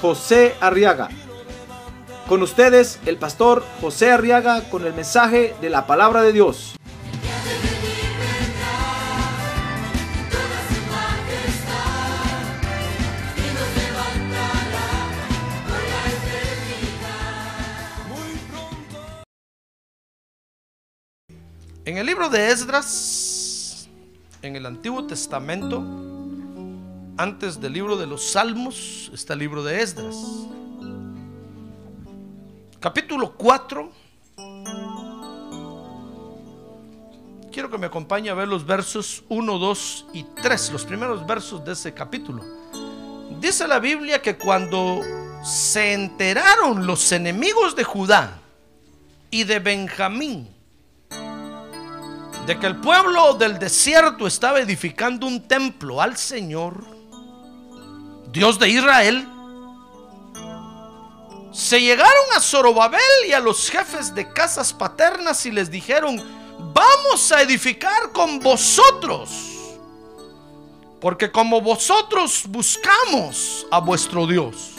José Arriaga. Con ustedes, el pastor José Arriaga con el mensaje de la palabra de Dios. En el libro de Esdras, en el Antiguo Testamento, antes del libro de los Salmos, está el libro de Esdras. Capítulo 4. Quiero que me acompañe a ver los versos 1, 2 y 3, los primeros versos de ese capítulo. Dice la Biblia que cuando se enteraron los enemigos de Judá y de Benjamín, de que el pueblo del desierto estaba edificando un templo al Señor, Dios de Israel, se llegaron a Zorobabel y a los jefes de casas paternas y les dijeron, vamos a edificar con vosotros, porque como vosotros buscamos a vuestro Dios.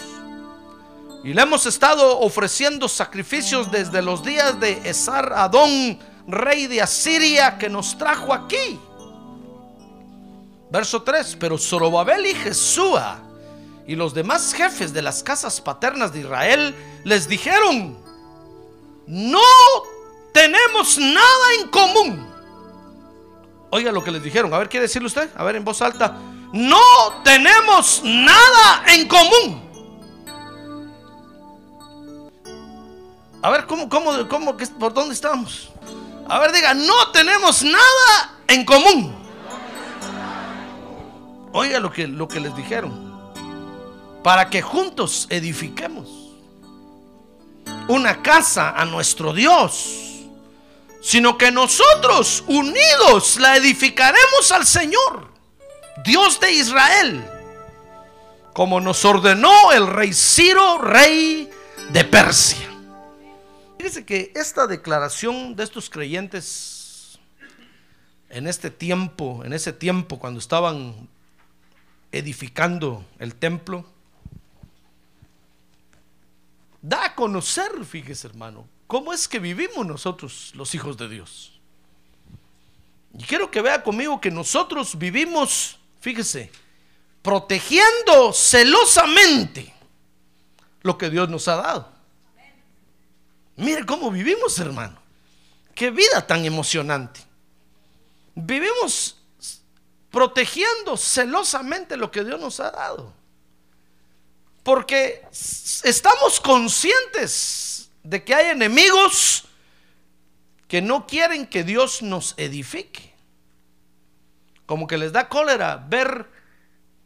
Y le hemos estado ofreciendo sacrificios desde los días de Esar Adón, rey de Asiria, que nos trajo aquí. Verso 3, pero Zorobabel y Jesúa y los demás jefes de las casas paternas de Israel les dijeron, no tenemos nada en común. Oiga lo que les dijeron, a ver, ¿quiere decirle usted? A ver, en voz alta, no tenemos nada en común. A ver, ¿cómo, cómo, cómo, por dónde estamos? A ver, diga, no tenemos nada en común. Oiga lo que, lo que les dijeron. Para que juntos edifiquemos una casa a nuestro Dios. Sino que nosotros unidos la edificaremos al Señor, Dios de Israel. Como nos ordenó el rey Ciro, rey de Persia. Fíjese que esta declaración de estos creyentes en este tiempo, en ese tiempo cuando estaban edificando el templo, da a conocer, fíjese hermano, cómo es que vivimos nosotros los hijos de Dios. Y quiero que vea conmigo que nosotros vivimos, fíjese, protegiendo celosamente lo que Dios nos ha dado. Mire cómo vivimos, hermano. Qué vida tan emocionante. Vivimos protegiendo celosamente lo que Dios nos ha dado. Porque estamos conscientes de que hay enemigos que no quieren que Dios nos edifique. Como que les da cólera ver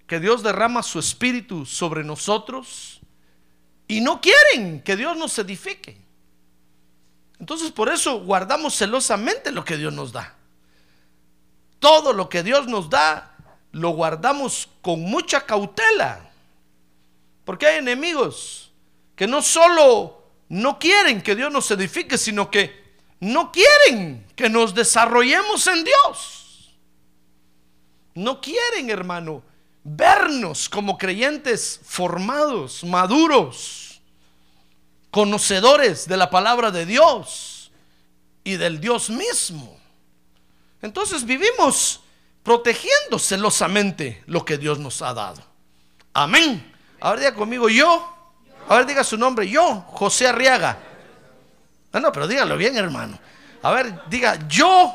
que Dios derrama su espíritu sobre nosotros y no quieren que Dios nos edifique. Entonces por eso guardamos celosamente lo que Dios nos da. Todo lo que Dios nos da lo guardamos con mucha cautela. Porque hay enemigos que no solo no quieren que Dios nos edifique, sino que no quieren que nos desarrollemos en Dios. No quieren, hermano, vernos como creyentes formados, maduros conocedores de la palabra de Dios y del Dios mismo. Entonces vivimos protegiendo celosamente lo que Dios nos ha dado. Amén. Ahora diga conmigo yo. Ahora diga su nombre yo, José Arriaga. No, no, pero dígalo bien, hermano. A ver, diga yo,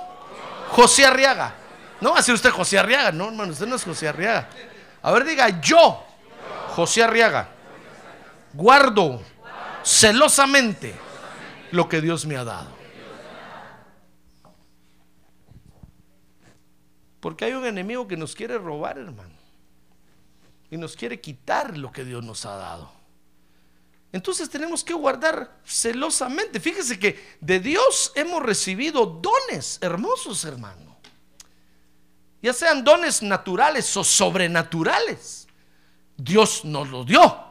José Arriaga. No va a ser usted José Arriaga, no, hermano, usted no es José Arriaga. A ver, diga yo, José Arriaga. Guardo celosamente lo que Dios me ha dado. Porque hay un enemigo que nos quiere robar, hermano. Y nos quiere quitar lo que Dios nos ha dado. Entonces tenemos que guardar celosamente. Fíjese que de Dios hemos recibido dones hermosos, hermano. Ya sean dones naturales o sobrenaturales. Dios nos los dio.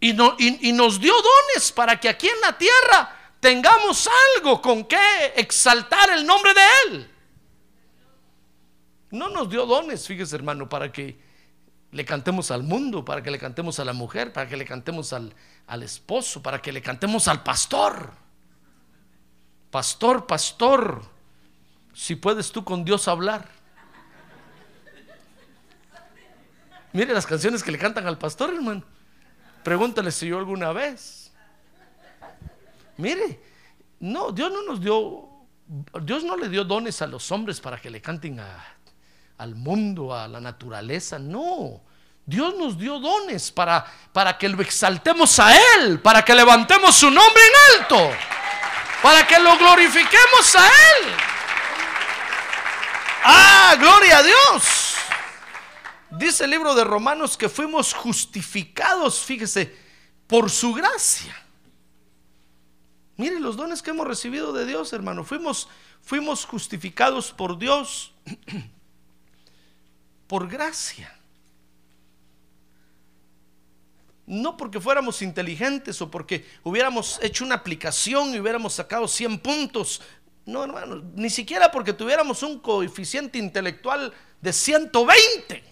Y, no- y- y nos dio dones para que aquí en la tierra tengamos algo con que exaltar el nombre de Él. No nos dio dones, fíjese hermano, para que le cantemos al mundo, para que le cantemos a la mujer, para que le cantemos al, al esposo, para que le cantemos al pastor. Pastor, pastor, si puedes tú con Dios hablar. Mire las canciones que le cantan al pastor, hermano. Pregúntale si yo alguna vez. Mire, no, Dios no nos dio, Dios no le dio dones a los hombres para que le canten a- al mundo, a la naturaleza, no. Dios nos dio dones para, para que lo exaltemos a Él, para que levantemos su nombre en alto, para que lo glorifiquemos a Él. Ah, gloria a Dios. Dice el libro de Romanos que fuimos justificados, fíjese, por su gracia. Mire los dones que hemos recibido de Dios, hermano. Fuimos, fuimos justificados por Dios por gracia. No porque fuéramos inteligentes o porque hubiéramos hecho una aplicación y hubiéramos sacado 100 puntos. No, hermano, ni siquiera porque tuviéramos un coeficiente intelectual de 120.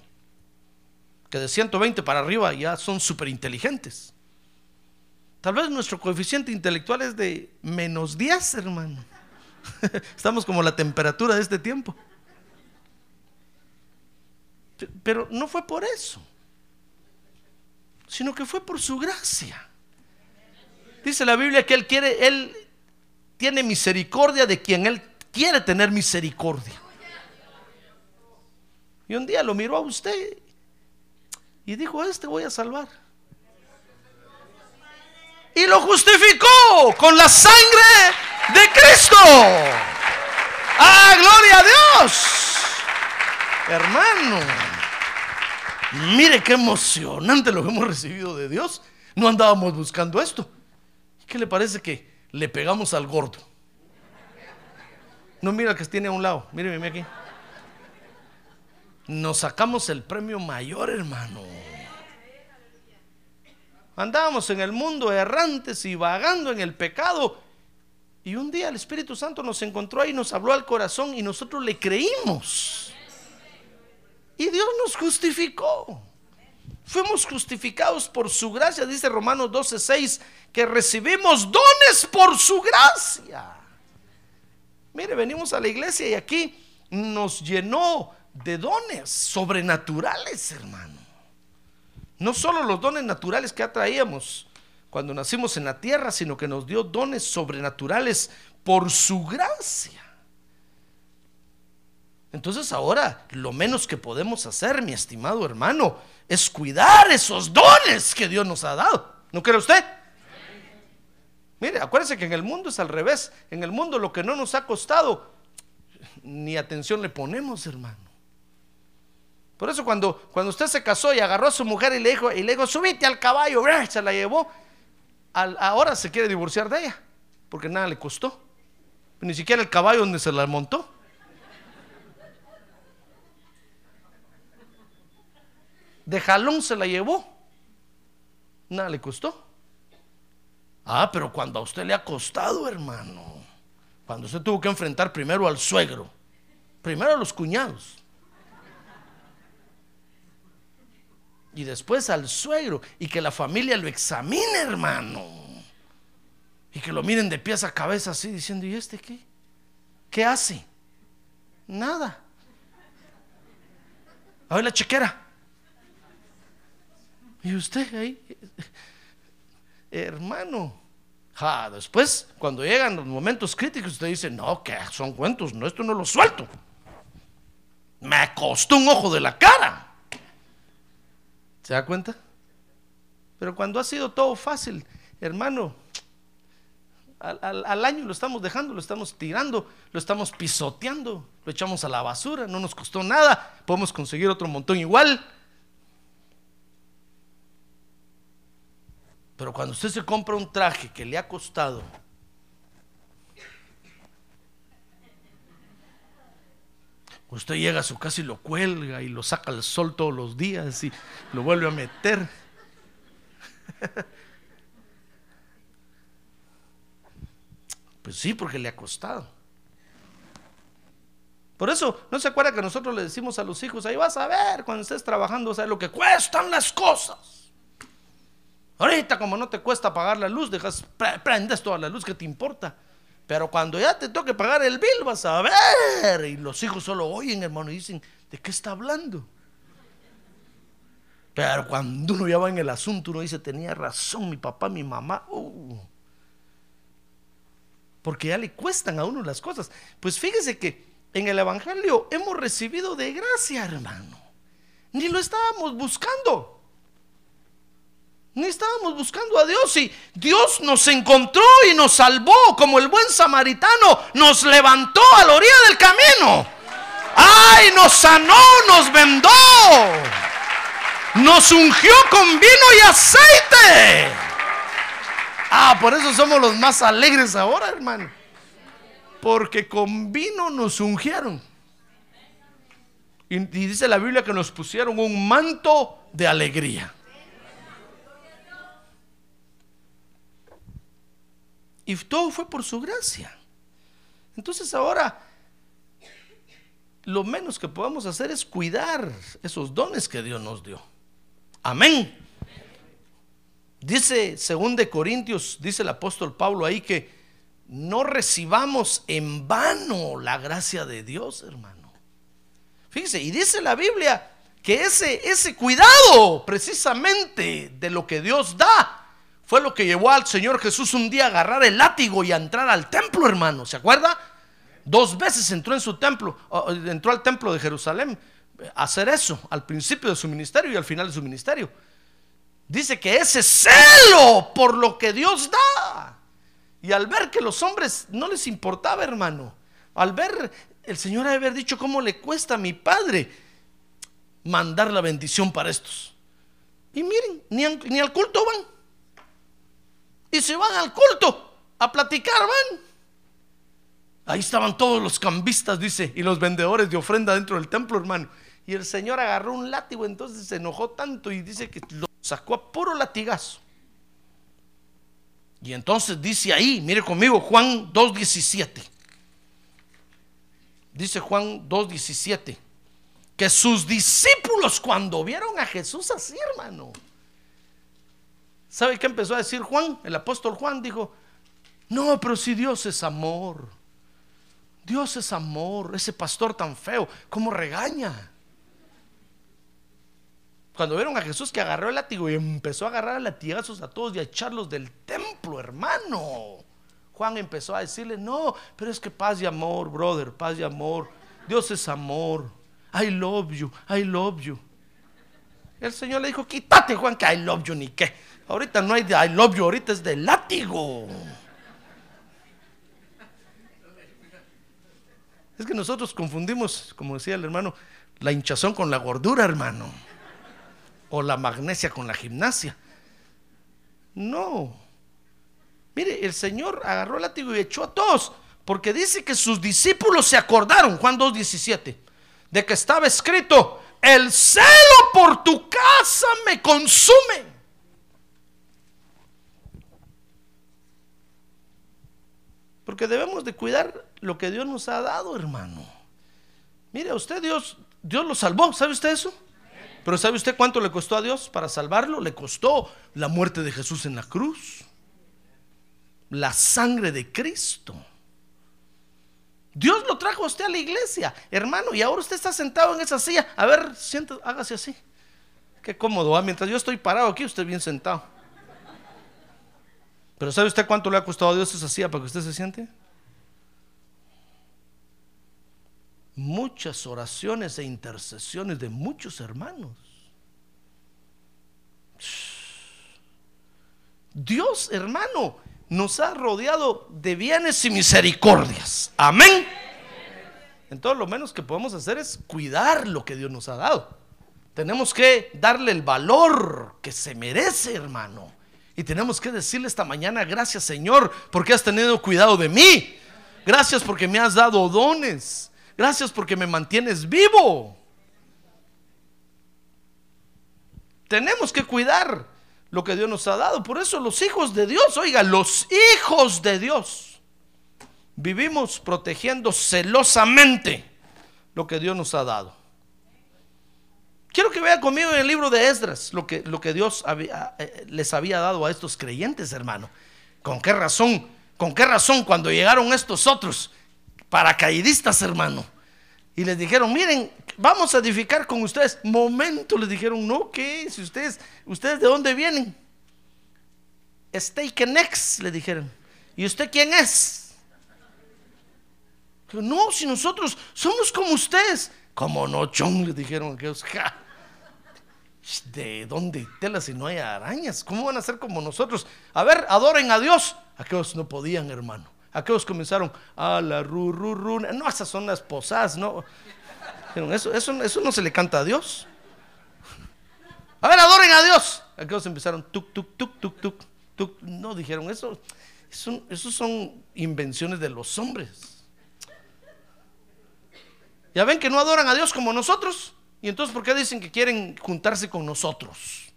Que de 120 para arriba ya son súper inteligentes. Tal vez nuestro coeficiente intelectual es de menos 10, hermano. Estamos como la temperatura de este tiempo. Pe- Pero no fue por eso, sino que fue por su gracia. Dice la Biblia que Él quiere, Él tiene misericordia de quien Él quiere tener misericordia. Y un día lo miró a usted y dijo, "A este voy a salvar. Y lo justificó con la sangre de Cristo. ¡Ah, gloria a Dios! Hermano, mire qué emocionante lo que hemos recibido de Dios. No andábamos buscando esto. ¿Qué le parece que le pegamos al gordo? No mira que tiene a un lado. Mire aquí. Nos sacamos el premio mayor, hermano. Andábamos en el mundo errantes y vagando en el pecado. Y un día el Espíritu Santo nos encontró ahí, nos habló al corazón y nosotros le creímos. Y Dios nos justificó. Fuimos justificados por su gracia, dice Romanos 12:6, que recibimos dones por su gracia. Mire, venimos a la iglesia y aquí nos llenó de dones sobrenaturales, hermano. No solo los dones naturales que atraíamos cuando nacimos en la tierra, sino que nos dio dones sobrenaturales por su gracia. Entonces ahora lo menos que podemos hacer, mi estimado hermano, es cuidar esos dones que Dios nos ha dado. ¿No cree usted? Mire, acuérdese que en el mundo es al revés. En el mundo lo que no nos ha costado, ni atención le ponemos, hermano. Por eso cuando, cuando usted se casó y agarró a su mujer y le dijo, y le dijo, subite al caballo, se la llevó, ahora se quiere divorciar de ella, porque nada le costó. Ni siquiera el caballo donde se la montó. De jalón se la llevó. Nada le costó. Ah, pero cuando a usted le ha costado, hermano, cuando usted tuvo que enfrentar primero al suegro, primero a los cuñados, y después al suegro, y que la familia lo examine, hermano, y que lo miren de pies a cabeza así, diciendo, ¿y este qué? ¿Qué hace? Nada. A ver la chequera. Y usted ahí, hermano. Ja, después, cuando llegan los momentos críticos, usted dice, no, que son cuentos, no, esto no lo suelto. Me costó un ojo de la cara. ¿Se da cuenta? Pero cuando ha sido todo fácil, hermano, al, al- al año lo estamos dejando, lo estamos tirando, lo estamos pisoteando, lo echamos a la basura, no nos costó nada, podemos conseguir otro montón igual. Pero cuando usted se compra un traje que le ha costado Usted llega a su casa y lo cuelga y lo saca al sol todos los días y lo vuelve a meter. Pues sí, porque le ha costado. Por eso, ¿no se acuerda que nosotros le decimos a los hijos, ahí vas a ver cuando estés trabajando, o lo que cuestan las cosas? Ahorita como no te cuesta pagar la luz, dejas, prendes toda la luz que te importa. Pero cuando ya te toque pagar el bill, vas a ver. Y los hijos solo oyen, hermano, y dicen, ¿de qué está hablando? Pero cuando uno ya va en el asunto, uno dice, tenía razón mi papá, mi mamá. Uh. porque ya le cuestan a uno las cosas. Pues fíjese que en el Evangelio hemos recibido de gracia, hermano. Ni lo estábamos buscando. Ni estábamos buscando a Dios y Dios nos encontró y nos salvó como el buen samaritano, nos levantó a la orilla del camino. ¡Ay! Nos sanó, nos vendó, nos ungió con vino y aceite. Ah, por eso somos los más alegres ahora, hermano. Porque con vino nos ungieron. Y, y dice la Biblia que nos pusieron un manto de alegría. Y todo fue por su gracia. Entonces ahora lo menos que podemos hacer es cuidar esos dones que Dios nos dio. Amén. Dice, según de Corintios, dice el apóstol Pablo ahí que no recibamos en vano la gracia de Dios, hermano. Fíjese, y dice la Biblia que ese, ese cuidado precisamente de lo que Dios da fue lo que llevó al Señor Jesús un día a agarrar el látigo y a entrar al templo, hermano. ¿Se acuerda? Dos veces entró en su templo, entró al templo de Jerusalén a hacer eso al principio de su ministerio y al final de su ministerio. Dice que ese celo por lo que Dios da. Y al ver que los hombres no les importaba, hermano, al ver el Señor haber dicho cómo le cuesta a mi padre mandar la bendición para estos. Y miren, ni, ni al culto van y se van al culto a platicar, van. Ahí estaban todos los cambistas, dice, y los vendedores de ofrenda dentro del templo, hermano. Y el Señor agarró un látigo, entonces se enojó tanto y dice que lo sacó a puro latigazo. Y entonces dice ahí, mire conmigo, Juan 2.17. Dice Juan 2.17, que sus discípulos cuando vieron a Jesús así, hermano, ¿Sabe qué empezó a decir Juan? El apóstol Juan dijo, no, pero si Dios es amor. Dios es amor. Ese pastor tan feo, ¿cómo regaña? Cuando vieron a Jesús que agarró el látigo y empezó a agarrar a latigazos a todos y a echarlos del templo, hermano. Juan empezó a decirle, no, pero es que paz y amor, brother, paz y amor. Dios es amor. I love you, I love you. El Señor le dijo, quítate Juan, que I love you ni qué. Ahorita no hay de I love you, ahorita es de látigo. Es que nosotros confundimos, como decía el hermano, la hinchazón con la gordura, hermano. O la magnesia con la gimnasia. No. Mire, el Señor agarró el látigo y echó a todos. Porque dice que sus discípulos se acordaron, Juan 2.17, de que estaba escrito, el celo por tu casa me consume. Porque debemos de cuidar lo que Dios nos ha dado, hermano. Mire, usted Dios, Dios lo salvó, ¿sabe usted eso? Pero ¿sabe usted cuánto le costó a Dios para salvarlo? Le costó la muerte de Jesús en la cruz. La sangre de Cristo. Dios lo trajo a usted a la iglesia, hermano, y ahora usted está sentado en esa silla. A ver, siéntese, hágase así. Qué cómodo, mientras yo estoy parado aquí, usted bien sentado. Pero ¿sabe usted cuánto le ha costado a Dios esa silla para que usted se siente? Muchas oraciones e intercesiones de muchos hermanos. Dios, hermano, nos ha rodeado de bienes y misericordias. Amén. Entonces lo menos que podemos hacer es cuidar lo que Dios nos ha dado. Tenemos que darle el valor que se merece, hermano Y tenemos que decirle esta mañana, gracias Señor, porque has tenido cuidado de mí. Gracias porque me has dado dones. Gracias porque me mantienes vivo. Tenemos que cuidar lo que Dios nos ha dado. Por eso los hijos de Dios, oiga, los hijos de Dios, vivimos protegiendo celosamente lo que Dios nos ha dado. Quiero que vea conmigo en el libro de Esdras lo que, lo que Dios eh, les había dado a estos creyentes, hermano. ¿Con qué razón? ¿Con qué razón cuando llegaron estos otros paracaidistas, hermano? Y les dijeron, miren, vamos a edificar con ustedes. Momento, les dijeron, no, ¿qué? Si ustedes, ¿ustedes de dónde vienen? Next, le dijeron. ¿Y usted quién es? No, si nosotros somos como ustedes. Como no, chon, le dijeron aquellos. ¿De dónde tela si no hay arañas? ¿Cómo van a ser como nosotros? A ver, adoren a Dios. Aquellos no podían, hermano. Aquellos comenzaron a la ru, ru, ru. No, esas son las posadas, no. Eso, eso, eso no se le canta a Dios. A ver, adoren a Dios. Aquellos empezaron tuk, tuk, tuk, tuk, tuk, tuk. No dijeron eso. Eso, eso son invenciones de los hombres. Ya ven que no adoran a Dios como nosotros. Y entonces, ¿por qué dicen que quieren juntarse con nosotros?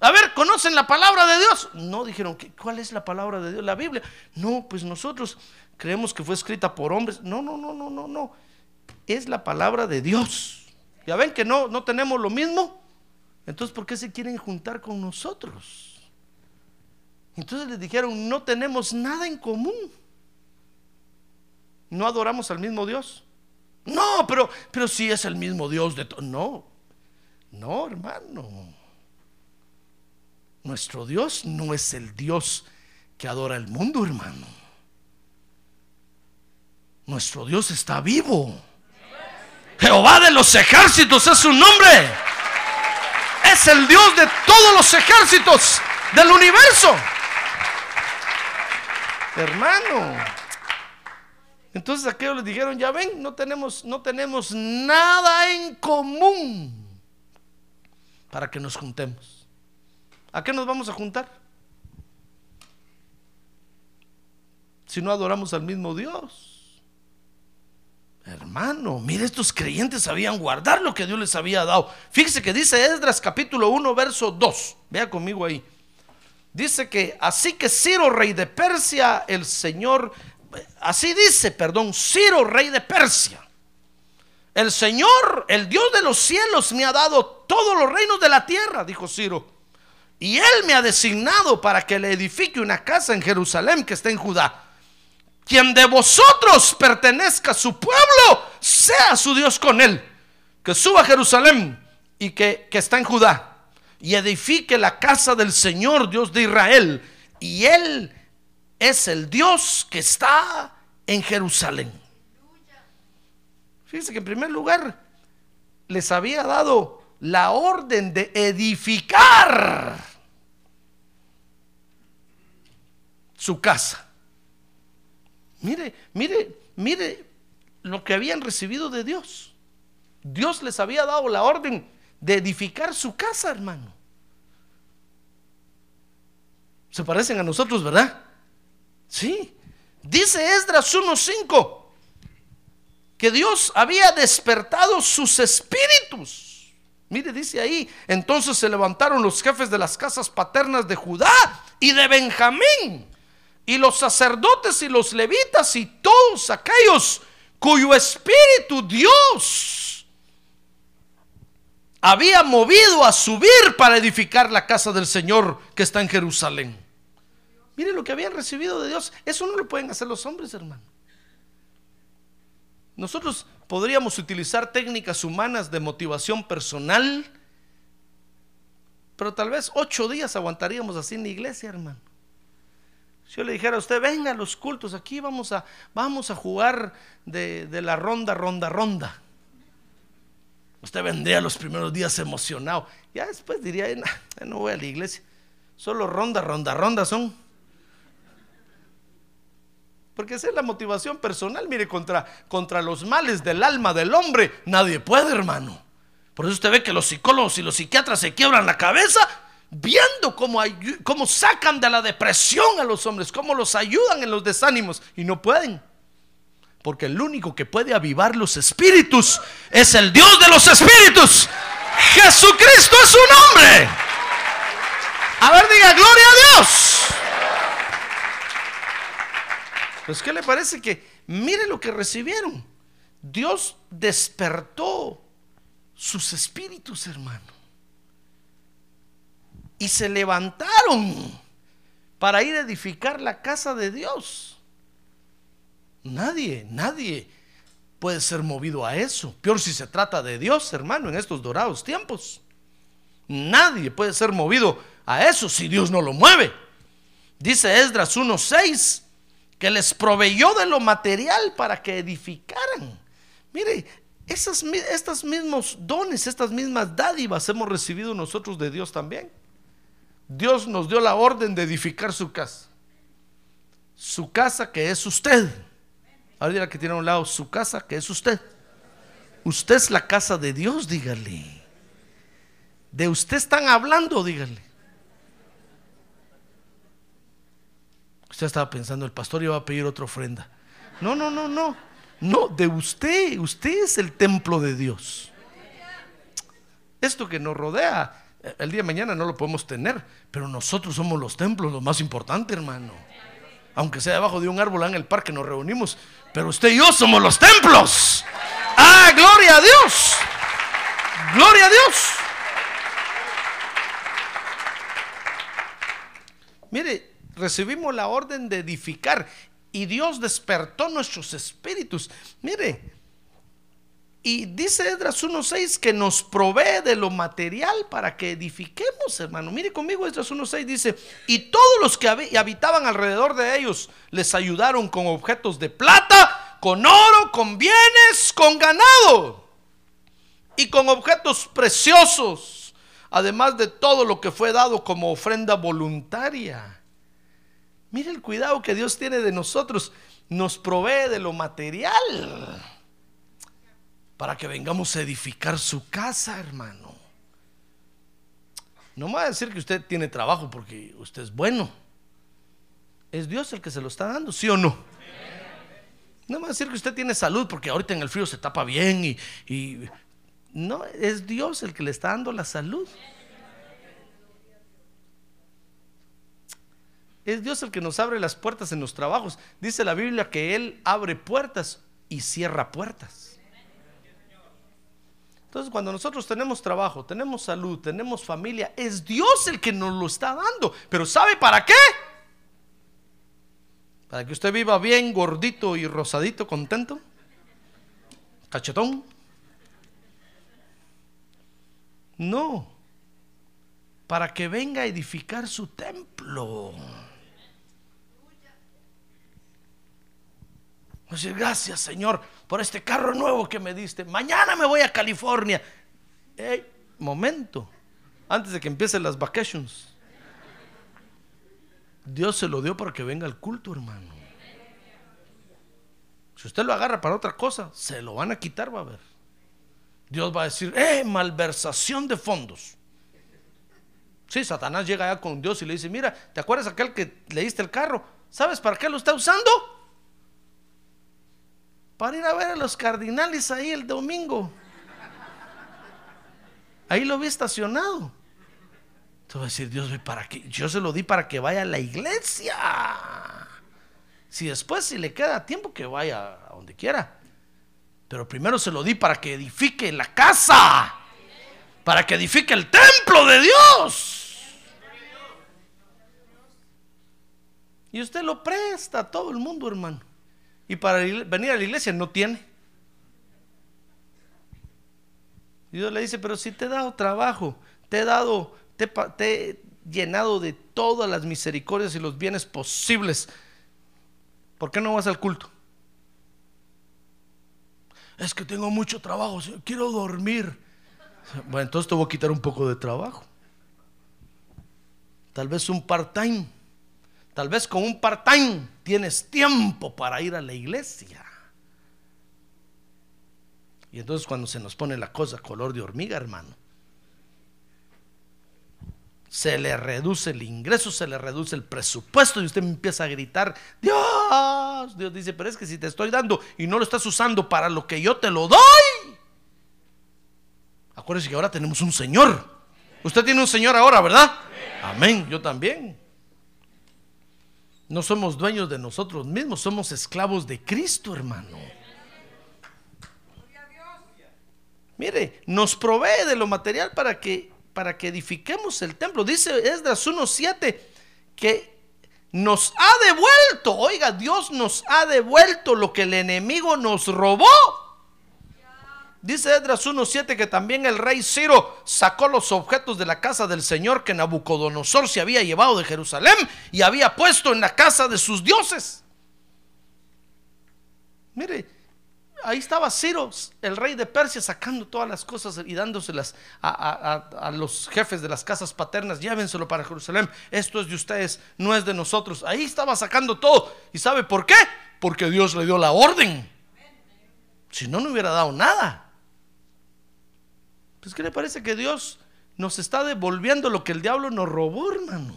A ver, ¿conocen la palabra de Dios? No, dijeron, ¿cuál es la palabra de Dios? La Biblia. No, pues nosotros creemos que fue escrita por hombres. No, no, no, no, no, no. Es la palabra de Dios. Ya ven que no, no tenemos lo mismo. Entonces, ¿por qué se quieren juntar con nosotros? Entonces les dijeron, no tenemos nada en común. ¿No adoramos al mismo Dios? No, pero, pero sí es el mismo Dios de todo. No, no, hermano. Nuestro Dios no es el Dios que adora el mundo, hermano. Nuestro Dios está vivo. Jehová de los ejércitos es su nombre. Es el Dios de todos los ejércitos del universo. Hermano. Entonces aquellos les dijeron, ya ven, no tenemos, no tenemos nada en común para que nos juntemos. ¿A qué nos vamos a juntar? Si no adoramos al mismo Dios. Hermano, mire, estos creyentes sabían guardar lo que Dios les había dado. Fíjese que dice Esdras capítulo 1, verso 2. Vea conmigo ahí. Dice que así que Ciro, rey de Persia, el Señor así dice, perdón, Ciro, rey de Persia. El Señor, el Dios de los cielos, me ha dado todos los reinos de la tierra, dijo Ciro. Y Él me ha designado para que le edifique una casa en Jerusalén que está en Judá. Quien de vosotros pertenezca a su pueblo, sea su Dios con Él. Que suba a Jerusalén y que, que está en Judá. Y edifique la casa del Señor, Dios de Israel. Y Él es el Dios que está en Jerusalén. Fíjense que en primer lugar les había dado la orden de edificar su casa. Mire, mire, mire lo que habían recibido de Dios. Dios les había dado la orden de edificar su casa, hermano. Se parecen a nosotros, ¿verdad? Sí. Dice Esdras 1.5 que Dios había despertado sus espíritus. Mire, dice ahí, entonces se levantaron los jefes de las casas paternas de Judá y de Benjamín, y los sacerdotes y los levitas y todos aquellos cuyo espíritu Dios había movido a subir para edificar la casa del Señor que está en Jerusalén. Mire lo que habían recibido de Dios. Eso no lo pueden hacer los hombres, hermano. Nosotros podríamos utilizar técnicas humanas de motivación personal, pero tal vez ocho días aguantaríamos así en la iglesia, hermano. Si yo le dijera a usted, venga a los cultos, aquí vamos a, vamos a jugar de, la ronda, ronda, ronda. Usted vendría los primeros días emocionado. Ya después diría, no voy a la iglesia. Solo ronda, ronda, ronda son. Porque esa es la motivación personal. Mire, contra, contra los males del alma del hombre, nadie puede, hermano. Por eso usted ve que los psicólogos y los psiquiatras se quiebran la cabeza viendo cómo, cómo sacan de la depresión a los hombres, cómo los ayudan en los desánimos y no pueden. Porque el único que puede avivar los espíritus es el Dios de los espíritus. Jesucristo es su nombre. A ver, diga, gloria a Dios. Pues, ¿qué le parece que mire lo que recibieron? Dios despertó sus espíritus, hermano. Y se levantaron para ir a edificar la casa de Dios. Nadie, nadie puede ser movido a eso. Peor si se trata de Dios, hermano, en estos dorados tiempos. Nadie puede ser movido a eso si Dios no lo mueve. Dice Esdras 1:6 que les proveyó de lo material para que edificaran. Mire, esas, estos mismos dones, estas mismas dádivas hemos recibido nosotros de Dios también. Dios nos dio la orden de edificar su casa. Su casa que es usted. Ahora que tiene a un lado su casa que es usted. Usted es la casa de Dios, dígale. De usted están hablando, dígale. Usted estaba pensando, el pastor iba a pedir otra ofrenda. No, no, no, no. No, de usted. Usted es el templo de Dios. Esto que nos rodea, el día de mañana no lo podemos tener, pero nosotros somos los templos, lo más importante, hermano. Aunque sea debajo de un árbol en el parque nos reunimos, pero usted y yo somos los templos. Ah, gloria a Dios. Gloria a Dios. Mire, recibimos la orden de edificar y Dios despertó nuestros espíritus. Mire, y dice Esdras 1.6 que nos provee de lo material para que edifiquemos, hermano. Mire conmigo, Esdras 1.6 dice, y todos los que habi- habitaban alrededor de ellos les ayudaron con objetos de plata, con oro, con bienes, con ganado y con objetos preciosos, además de todo lo que fue dado como ofrenda voluntaria. Mire el cuidado que Dios tiene de nosotros. Nos provee de lo material para que vengamos a edificar su casa, hermano. No me va a decir que usted tiene trabajo porque usted es bueno. Es Dios el que se lo está dando, ¿sí o no? No me va a decir que usted tiene salud porque ahorita en el frío se tapa bien y, y- no, es Dios el que le está dando la salud. Es Dios el que nos abre las puertas en los trabajos. Dice la Biblia que Él abre puertas y cierra puertas. Entonces, cuando nosotros tenemos trabajo, tenemos salud, tenemos familia, es Dios el que nos lo está dando. Pero ¿sabe para qué? Para que usted viva bien, gordito y rosadito, contento, cachetón. No, para que venga a edificar su templo. Decir, gracias Señor por este carro nuevo que me diste. Mañana me voy a California. Ey, momento, antes de que empiecen las vacations. Dios se lo dio para que venga al culto, hermano. Si usted lo agarra para otra cosa, se lo van a quitar, va a ver. Dios va a decir, eh, malversación de fondos. Sí, Satanás llega allá con Dios y le dice, mira, ¿te acuerdas aquel que le diste el carro? ¿Sabes para qué lo está usando? Para ir a ver a los cardinales ahí el domingo. Ahí lo vi estacionado. Te va a decir, Dios, ¿para qué? Yo se lo di para que vaya a la iglesia. Si después, si le queda tiempo, que vaya a donde quiera. Pero primero se lo di para que edifique la casa. Para que edifique el templo de Dios. Y usted lo presta a todo el mundo, hermano. Y para ir- venir a la iglesia no tiene. Dios le dice, pero si te he dado trabajo, te he dado, te, te he llenado de todas las misericordias y los bienes posibles. ¿Por qué no vas al culto? Es que tengo mucho trabajo, quiero dormir. Bueno, entonces te voy a quitar un poco de trabajo. Tal vez un part-time. Tal vez con un part-time tienes tiempo para ir a la iglesia. Y entonces cuando se nos pone la cosa color de hormiga, hermano, se le reduce el ingreso, se le reduce el presupuesto y usted empieza a gritar, Dios, Dios dice, pero es que si te estoy dando y no lo estás usando para lo que yo te lo doy. Acuérdese que ahora tenemos un Señor. Usted tiene un Señor ahora, ¿verdad? Amén, yo también. No somos dueños de nosotros mismos, somos esclavos de Cristo, hermano. Mire, nos provee de lo material para que para que edifiquemos el templo. Dice Esdras 1.7 que nos ha devuelto, oiga, Dios nos ha devuelto lo que el enemigo nos robó. Dice Esdras 1.7 que también el rey Ciro sacó los objetos de la casa del Señor que Nabucodonosor se había llevado de Jerusalén y había puesto en la casa de sus dioses. Mire, ahí estaba Ciro, el rey de Persia, sacando todas las cosas y dándoselas a, los jefes de las casas paternas. Llévenselo para Jerusalén. Esto es de ustedes, no es de nosotros. Ahí estaba sacando todo. ¿Y sabe por qué? Porque Dios le dio la orden. Si no, no hubiera dado nada. Pues, ¿qué le parece que Dios nos está devolviendo lo que el diablo nos robó, hermano?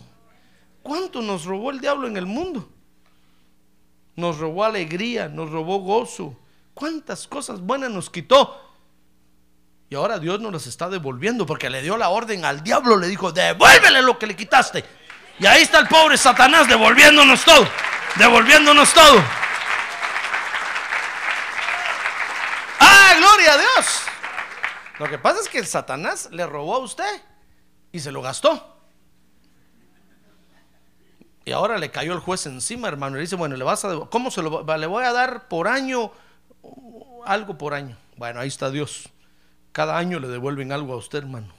¿Cuánto nos robó el diablo en el mundo? Nos robó alegría, nos robó gozo, cuántas cosas buenas nos quitó. Y ahora Dios nos las está devolviendo porque le dio la orden al diablo, le dijo, devuélvele lo que le quitaste. Y ahí está el pobre Satanás devolviéndonos todo, devolviéndonos todo. ¡Ah, gloria a Dios! Lo que pasa es que el Satanás le robó a usted y se lo gastó. Y ahora le cayó el juez encima, hermano. Y dice, bueno, le vas a, ¿cómo se lo le voy a dar por año? algo por año. Bueno, ahí está Dios. Cada año le devuelven algo a usted, hermano.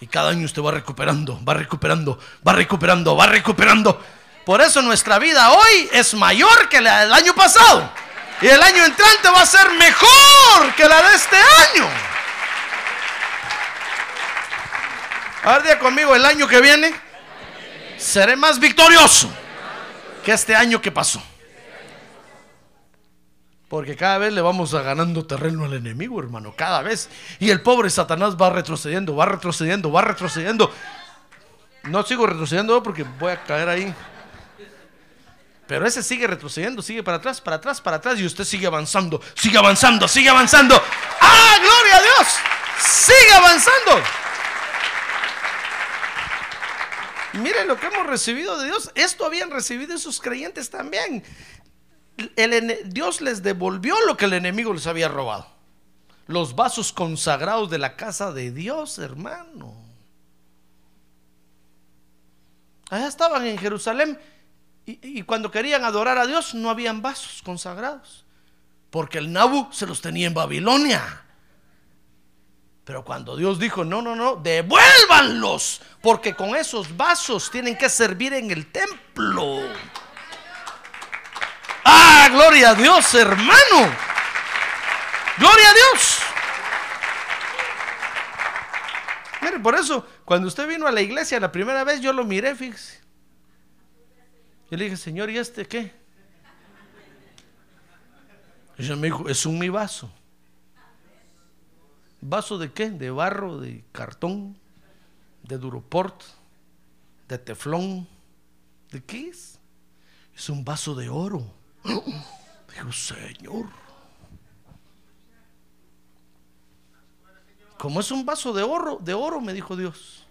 Y cada año usted va recuperando, va recuperando, va recuperando, va recuperando. Por eso nuestra vida hoy es mayor que la del año pasado. Y el año entrante va a ser mejor que la de este año. Ahora conmigo, el año que viene seré más victorioso que este año que pasó. Porque cada vez le vamos a ganando terreno al enemigo, hermano, cada vez. Y el pobre Satanás va retrocediendo, va retrocediendo, va retrocediendo. No sigo retrocediendo porque voy a caer ahí. Pero ese sigue retrocediendo, sigue para atrás, para atrás, para atrás. Y usted sigue avanzando, sigue avanzando, sigue avanzando. ¡Ah, gloria a Dios! Sigue avanzando. Mire lo que hemos recibido de Dios. Esto habían recibido esos creyentes también. Dios les devolvió lo que el enemigo les había robado. Los vasos consagrados de la casa de Dios, hermano. Allá estaban en Jerusalén y, cuando querían adorar a Dios no habían vasos consagrados. Porque el Nabu se los tenía en Babilonia. Pero cuando Dios dijo, no, no, no, devuélvanlos, porque con esos vasos tienen que servir en el templo. Ah, gloria a Dios, hermano. Gloria a Dios. Mire, por eso, cuando usted vino a la iglesia la primera vez, yo lo miré, fíjese. Yo le dije, Señor, ¿y este qué? Ella me dijo, es un mi vaso. ¿Vaso de qué? De barro, de cartón, de duroport, de teflón. ¿De qué es? Es un vaso de oro. Dijo, Señor. Como es un vaso de oro, de oro, me dijo Dios.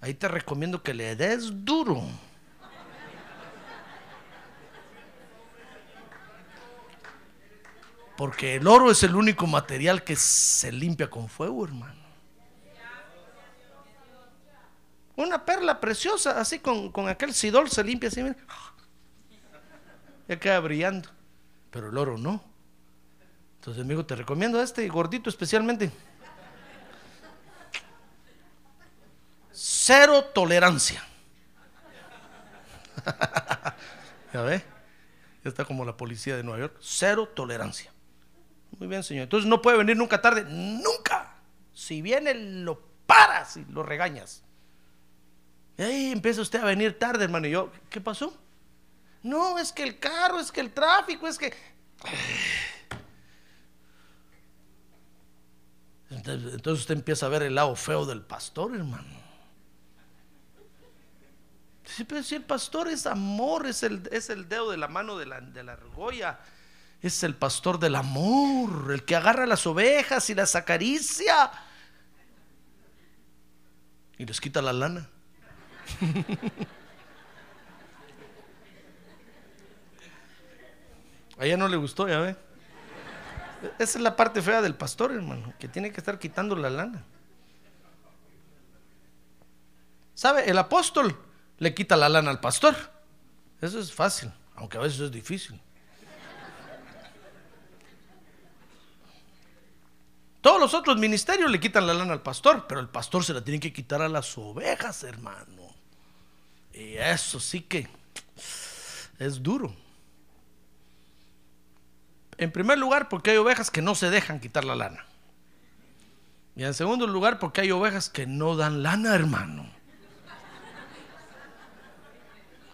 Ahí te recomiendo que le des duro. Porque el oro es el único material que se limpia con fuego, hermano. Una perla preciosa, así con, con aquel sidol se limpia así. Mira ya queda brillando. Pero el oro no. Entonces, amigo, te recomiendo este gordito especialmente. Cero tolerancia. ya ve, ya está como la policía de Nueva York. Cero tolerancia. Muy bien, señor. Entonces no puede venir nunca tarde. Nunca. Si viene, lo paras y lo regañas. Y ahí empieza usted a venir tarde, hermano. Y yo, ¿qué pasó? No, es que el carro, es que el tráfico, es que... Entonces usted empieza a ver el lado feo del pastor, hermano. Sí, pero si el pastor es amor, es el, es el dedo de la mano de la, de la argolla, es el pastor del amor, el que agarra las ovejas y las acaricia y les quita la lana. A ella no le gustó, ya ve. Esa es la parte fea del pastor, hermano, que tiene que estar quitando la lana. ¿Sabe? El apóstol le quita la lana al pastor. Eso es fácil, aunque a veces es difícil. Todos los otros ministerios le quitan la lana al pastor, pero el pastor se la tiene que quitar a las ovejas, hermano. Y eso sí que es duro. En primer lugar, porque hay ovejas que no se dejan quitar la lana. Y en segundo lugar, porque hay ovejas que no dan lana, hermano.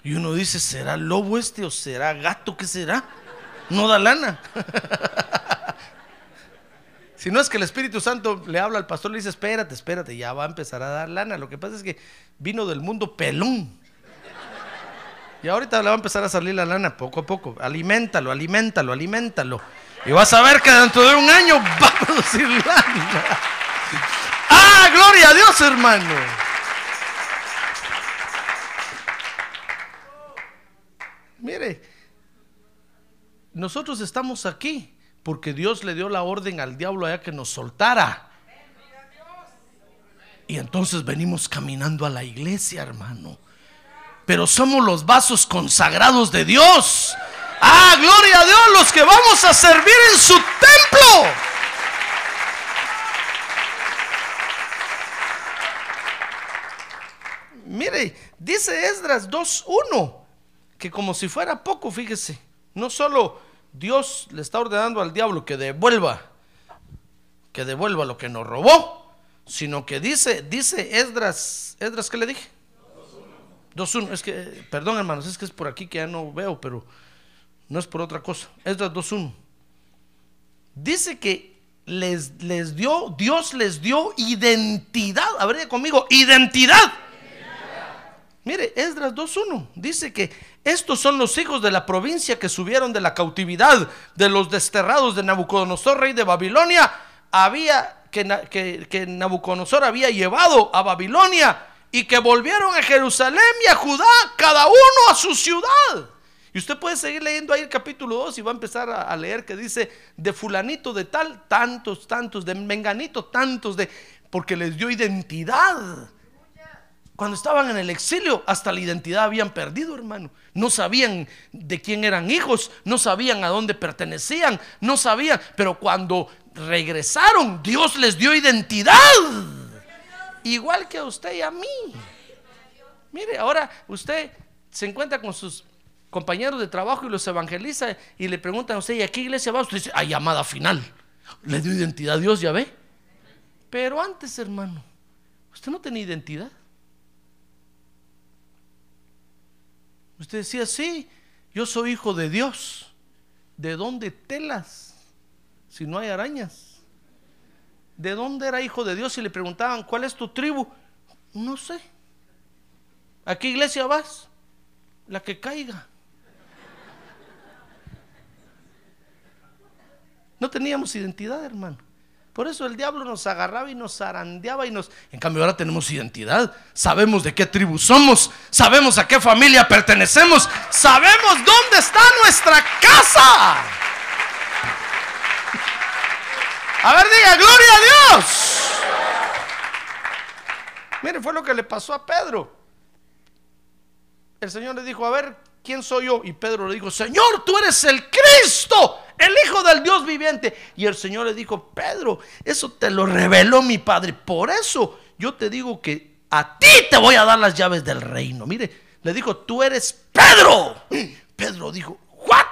Y uno dice, ¿será lobo este o será gato? ¿Qué será? No da lana. si no es que el Espíritu Santo le habla al pastor, le dice, espérate, espérate, ya va a empezar a dar lana. Lo que pasa es que vino del mundo pelón. Y ahorita le va a empezar a salir la lana poco a poco. Aliméntalo, aliméntalo, aliméntalo. Y vas a ver que dentro de un año va a producir lana. ¡Ah, gloria a Dios, hermano! Mire, nosotros estamos aquí porque Dios le dio la orden al diablo allá que nos soltara. Y entonces venimos caminando a la iglesia, hermano pero somos los vasos consagrados de Dios. Ah, gloria a Dios, los que vamos a servir en su templo. Mire, dice Esdras 2.1, que como si fuera poco, fíjese, no solo Dios le está ordenando al diablo que devuelva, que devuelva lo que nos robó, sino que dice, dice Esdras, Esdras, ¿qué le dije? 2.1, es que, perdón hermanos, es que es por aquí que ya no veo, pero no es por otra cosa. Es 2.1. Dice que les, les dio, Dios les dio identidad. A conmigo, identidad. Mire, Esdras 2.1 dice que estos son los hijos de la provincia que subieron de la cautividad de los desterrados de Nabucodonosor, rey de Babilonia. Había que, Nabucodonosor había llevado a Babilonia y que volvieron a Jerusalén y a Judá, cada uno a su ciudad. Y usted puede seguir leyendo ahí el capítulo 2 y va a empezar a, leer que dice de fulanito de tal, tantos, tantos, de menganito, tantos, de porque les dio identidad. Cuando estaban en el exilio, hasta la identidad habían perdido, hermano. No sabían de quién eran hijos, no sabían a dónde pertenecían, no sabían. Pero cuando regresaron, Dios les dio identidad igual que a usted y a mí. Mire, ahora usted se encuentra con sus compañeros de trabajo y los evangeliza y le preguntan a usted, ¿y a qué iglesia va? Usted dice, a llamada final. Le dio identidad a Dios, ya ve. Pero antes, hermano, usted no tenía identidad. Usted decía, sí, yo soy hijo de Dios. ¿De dónde telas? Si no hay arañas. ¿de dónde era hijo de Dios? Y le preguntaban, ¿cuál es tu tribu? No sé. ¿A qué iglesia vas? La que caiga. No teníamos identidad, hermano. Por eso el diablo nos agarraba y nos zarandeaba y nos... En cambio ahora tenemos identidad. Sabemos de qué tribu somos. Sabemos a qué familia pertenecemos. Sabemos dónde está nuestra casa. A ver, diga, gloria a Dios. Mire, fue lo que le pasó a Pedro. El Señor le dijo, a ver, ¿quién soy yo? Y Pedro le dijo, Señor, tú eres el Cristo, el Hijo del Dios viviente. Y el Señor le dijo, Pedro, eso te lo reveló mi Padre. Por eso yo te digo que a ti te voy a dar las llaves del reino. Mire, le dijo, tú eres Pedro. Pedro dijo, ¿what?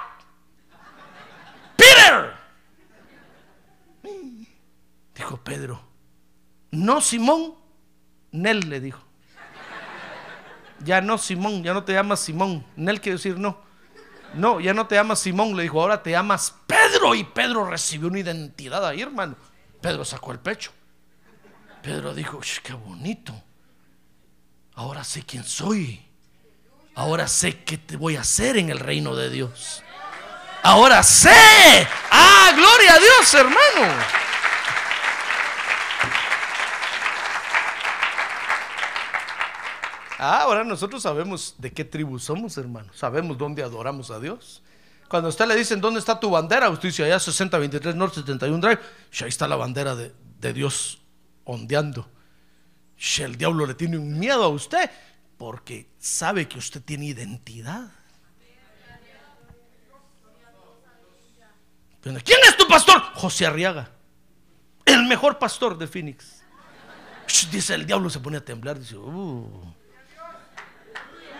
Peter. Dijo Pedro, no Simón, Nel le dijo. Ya no Simón, ya no te llamas Simón. Nel quiere decir no. No, ya no te llamas Simón, le dijo, ahora te llamas Pedro. Y Pedro recibió una identidad ahí, hermano. Pedro sacó el pecho. Pedro dijo, qué bonito. Ahora sé quién soy. Ahora sé qué te voy a hacer en el reino de Dios. Ahora sé. Ah, gloria a Dios, hermano. Ah, ahora nosotros sabemos de qué tribu somos, hermano. Sabemos dónde adoramos a Dios. Cuando usted le dicen, ¿dónde está tu bandera? Usted dice, allá 6023 Norte 71 Drive. ahí está la bandera de, Dios ondeando. El diablo le tiene un miedo a usted porque sabe que usted tiene identidad. ¿Quién es tu pastor? José Arriaga, el mejor pastor de Phoenix. Dice el diablo, se pone a temblar. Dice, uh,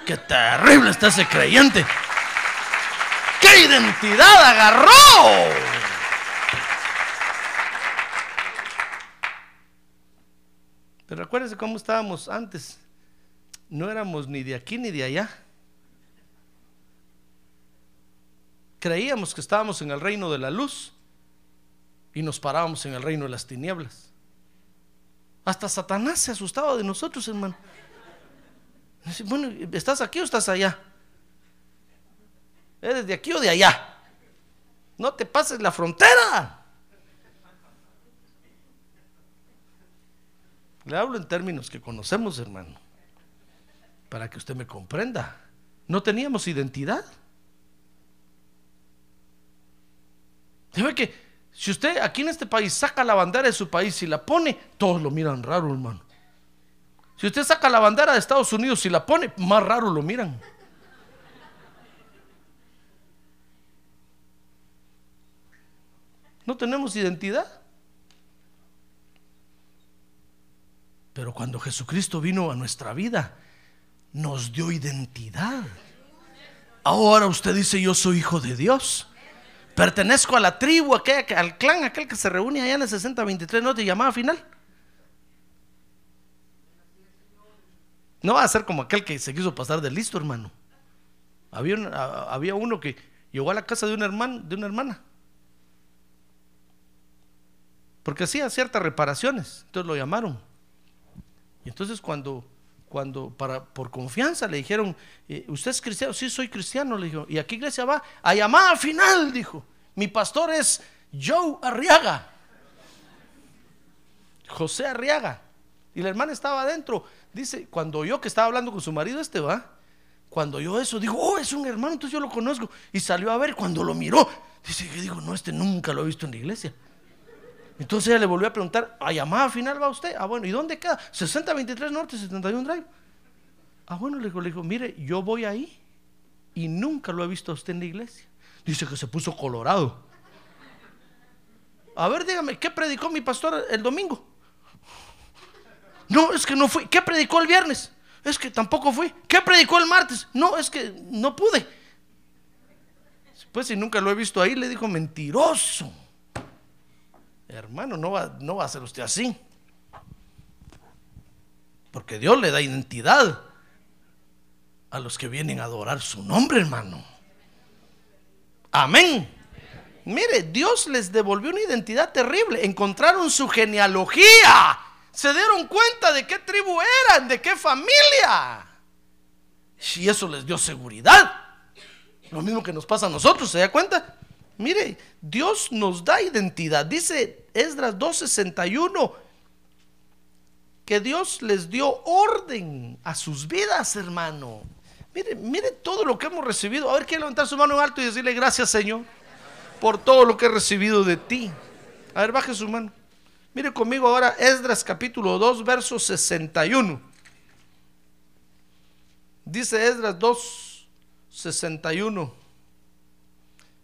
qué terrible está ese creyente. ¿Qué identidad agarró? Pero acuérdense cómo estábamos antes. No éramos ni de aquí ni de allá. Creíamos que estábamos en el reino de la luz y nos parábamos en el reino de las tinieblas. Hasta Satanás se asustaba de nosotros, hermano. Bueno, ¿estás aquí o estás allá? ¿Eres de aquí o de allá? No te pases la frontera. Le hablo en términos que conocemos, hermano, para que usted me comprenda. No teníamos identidad. ¿Sabe que si usted aquí en este país saca la bandera de su país y la pone, todos lo miran raro, hermano? Si usted saca la bandera de Estados Unidos y la pone, más raro lo miran. No tenemos identidad. Pero cuando Jesucristo vino a nuestra vida, nos dio identidad. Ahora usted dice, yo soy hijo de Dios. Pertenezco a la tribu, al clan, aquel que se reúne allá en el 6023, ¿no te llamaba final? No va a ser como aquel que se quiso pasar de listo, hermano. Había, había uno que llegó a la casa de una, hermana, de una hermana. Porque hacía ciertas reparaciones. Entonces lo llamaron. Y entonces cuando, cuando para, por confianza le dijeron, eh, ¿usted es cristiano? Sí, soy cristiano, le dijo. ¿Y a qué iglesia va? A llamada final, dijo. Mi pastor es Joe Arriaga. José Arriaga. Y la hermana estaba adentro. Dice, cuando yo que estaba hablando con su marido, este va, cuando yo eso, digo, oh, es un hermano, entonces yo lo conozco. Y salió a ver, cuando lo miró, dice, que digo, no, este nunca lo he visto en la iglesia. Entonces ella le volvió a preguntar, ¿a llamada final va usted? Ah, bueno, ¿y dónde queda? 6023 Norte, 71 Drive. Ah, bueno, le dijo, le dijo, mire, yo voy ahí y nunca lo he visto a usted en la iglesia. Dice que se puso colorado. A ver, dígame, ¿qué predicó mi pastor el domingo? No, es que no fui. ¿Qué predicó el viernes? Es que tampoco fui. ¿Qué predicó el martes? No, es que no pude. Pues si nunca lo he visto ahí, le dijo mentiroso. Hermano, no va, no va a ser usted así. Porque Dios le da identidad a los que vienen a adorar su nombre, hermano. Amén. Mire, Dios les devolvió una identidad terrible. Encontraron su genealogía se dieron cuenta de qué tribu eran, de qué familia. Y eso les dio seguridad. Lo mismo que nos pasa a nosotros, ¿se da cuenta? Mire, Dios nos da identidad. Dice Esdras 2.61 que Dios les dio orden a sus vidas, hermano. Mire, mire todo lo que hemos recibido. A ver, quiere levantar su mano en alto y decirle gracias, Señor, por todo lo que he recibido de ti. A ver, baje su mano. Mire conmigo ahora Esdras capítulo 2, verso 61. Dice Esdras 2, 61.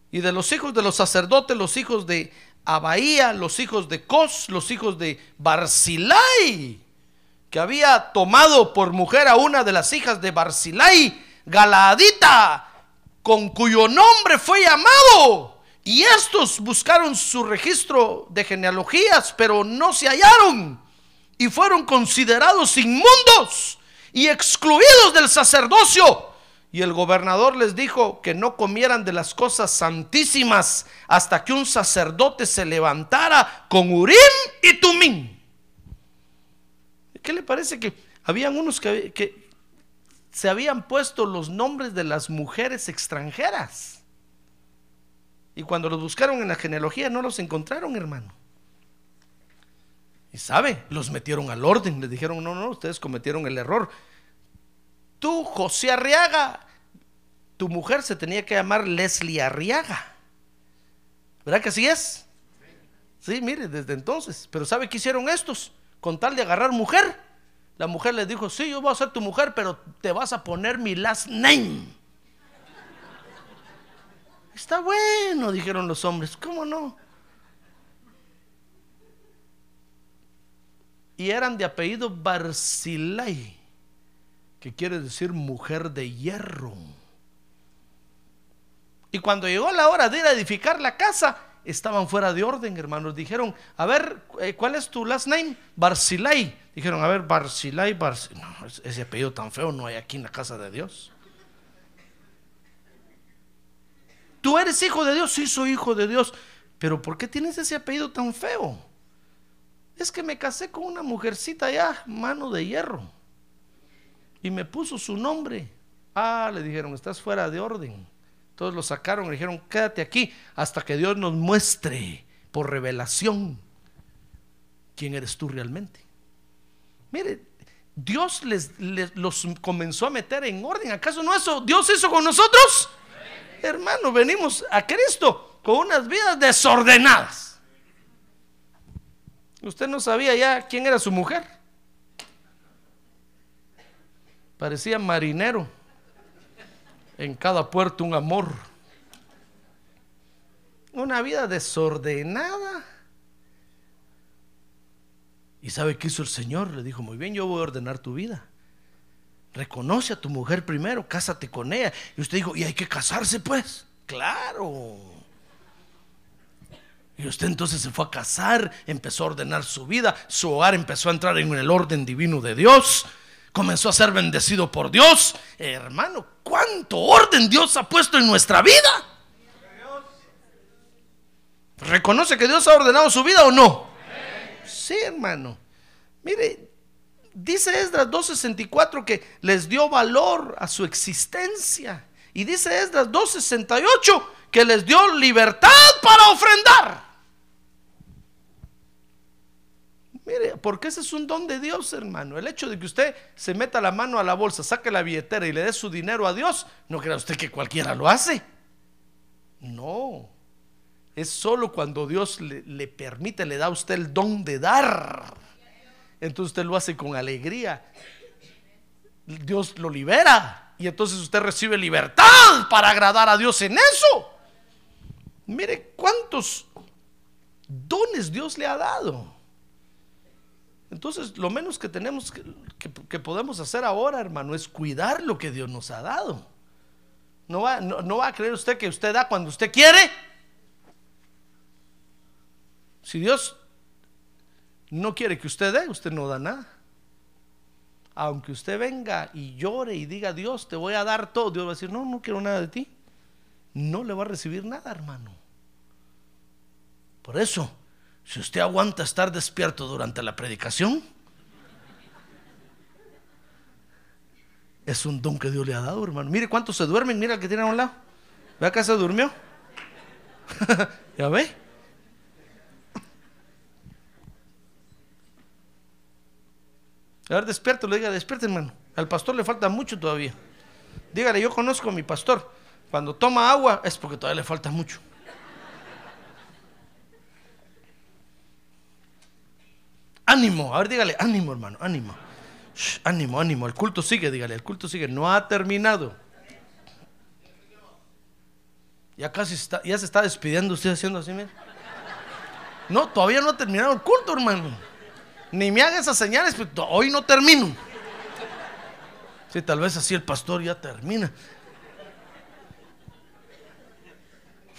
Y de los hijos de los sacerdotes, los hijos de Abaía, los hijos de Cos, los hijos de Barzilai, que había tomado por mujer a una de las hijas de Barzilai, Galadita, con cuyo nombre fue llamado y estos buscaron su registro de genealogías, pero no se hallaron. Y fueron considerados inmundos y excluidos del sacerdocio. Y el gobernador les dijo que no comieran de las cosas santísimas hasta que un sacerdote se levantara con Urim y Tumim. ¿qué le parece que habían unos que, que se habían puesto los nombres de las mujeres extranjeras? Y cuando los buscaron en la genealogía no los encontraron, hermano. Y sabe, los metieron al orden, les dijeron, no, no, ustedes cometieron el error. Tú, José Arriaga, tu mujer se tenía que llamar Leslie Arriaga. ¿Verdad que así es? Sí, mire, desde entonces. Pero ¿sabe qué hicieron estos? Con tal de agarrar mujer. La mujer les dijo, sí, yo voy a ser tu mujer, pero te vas a poner mi last name. Está bueno, dijeron los hombres. ¿Cómo no? Y eran de apellido Barzilai, que quiere decir mujer de hierro. Y cuando llegó la hora de ir a edificar la casa, estaban fuera de orden, hermanos. Dijeron, a ver, eh, ¿cuál es tu last name? Barzilai. Dijeron, a ver, Barzilai, Barzilai. No, ese apellido tan feo no hay aquí en la casa de Dios. Tú eres hijo de Dios, sí soy hijo de Dios. Pero ¿por qué tienes ese apellido tan feo? Es que me casé con una mujercita ya, mano de hierro. Y me puso su nombre. Ah, le dijeron, estás fuera de orden. Todos lo sacaron y dijeron, quédate aquí hasta que Dios nos muestre por revelación quién eres tú realmente. Mire, Dios les, los comenzó a meter en orden. ¿Acaso no eso Dios hizo con nosotros? Hermano, venimos a Cristo con unas vidas desordenadas. Usted no sabía ya quién era su mujer. Parecía marinero en cada puerto un amor. Una vida desordenada. ¿Y sabe qué hizo el Señor? Le dijo, muy bien, yo voy a ordenar tu vida. Reconoce a tu mujer primero, cásate con ella. Y usted dijo, ¿y hay que casarse pues? Claro. Y usted entonces se fue a casar, empezó a ordenar su vida, su hogar empezó a entrar en el orden divino de Dios comenzó a ser bendecido por Dios. Hermano, ¿cuánto orden Dios ha puesto en nuestra vida? ¿Reconoce que Dios ha ordenado su vida o no? Sí, hermano. Mire, dice Esdras 2.64 que les dio valor a su existencia. Y dice Esdras 2.68 que les dio libertad para ofrendar. Mire, porque ese es un don de Dios, hermano. El hecho de que usted se meta la mano a la bolsa, saque la billetera y le dé su dinero a Dios, no crea usted que cualquiera lo hace. No. Es solo cuando Dios le, permite, le da a usted el don de dar. Entonces usted lo hace con alegría. Dios lo libera. Y entonces usted recibe libertad para agradar a Dios en eso. Mire cuántos dones Dios le ha dado. Entonces, lo menos que tenemos que, podemos hacer ahora, hermano, es cuidar lo que Dios nos ha dado. No va, no, va a creer usted que usted da cuando usted quiere. Si Dios no quiere que usted dé, usted no da nada. Aunque usted venga y llore y diga, Dios, te voy a dar todo, Dios va a decir, no, no quiero nada de ti. No le va a recibir nada, hermano. Por eso, si usted aguanta estar despierto durante la predicación, es un don que Dios le ha dado, hermano. Mire cuántos se duermen, mira el que tiene a un lado. ¿Ve acá se durmió? ¿Ya ve? A ver, despierto, le diga, despierte, hermano. Al pastor le falta mucho todavía. Dígale, yo conozco a mi pastor. Cuando toma agua es porque todavía le falta mucho. Ánimo, a ver, dígale, ánimo, hermano, ánimo. ánimo, ánimo, el culto sigue, dígale, el culto sigue, no ha terminado. Ya casi está, ya se está despidiendo usted haciendo así, mira. No, todavía no ha terminado el culto, hermano. Ni me haga esas señales, pero pues, hoy no termino. Sí, tal vez así el pastor ya termina.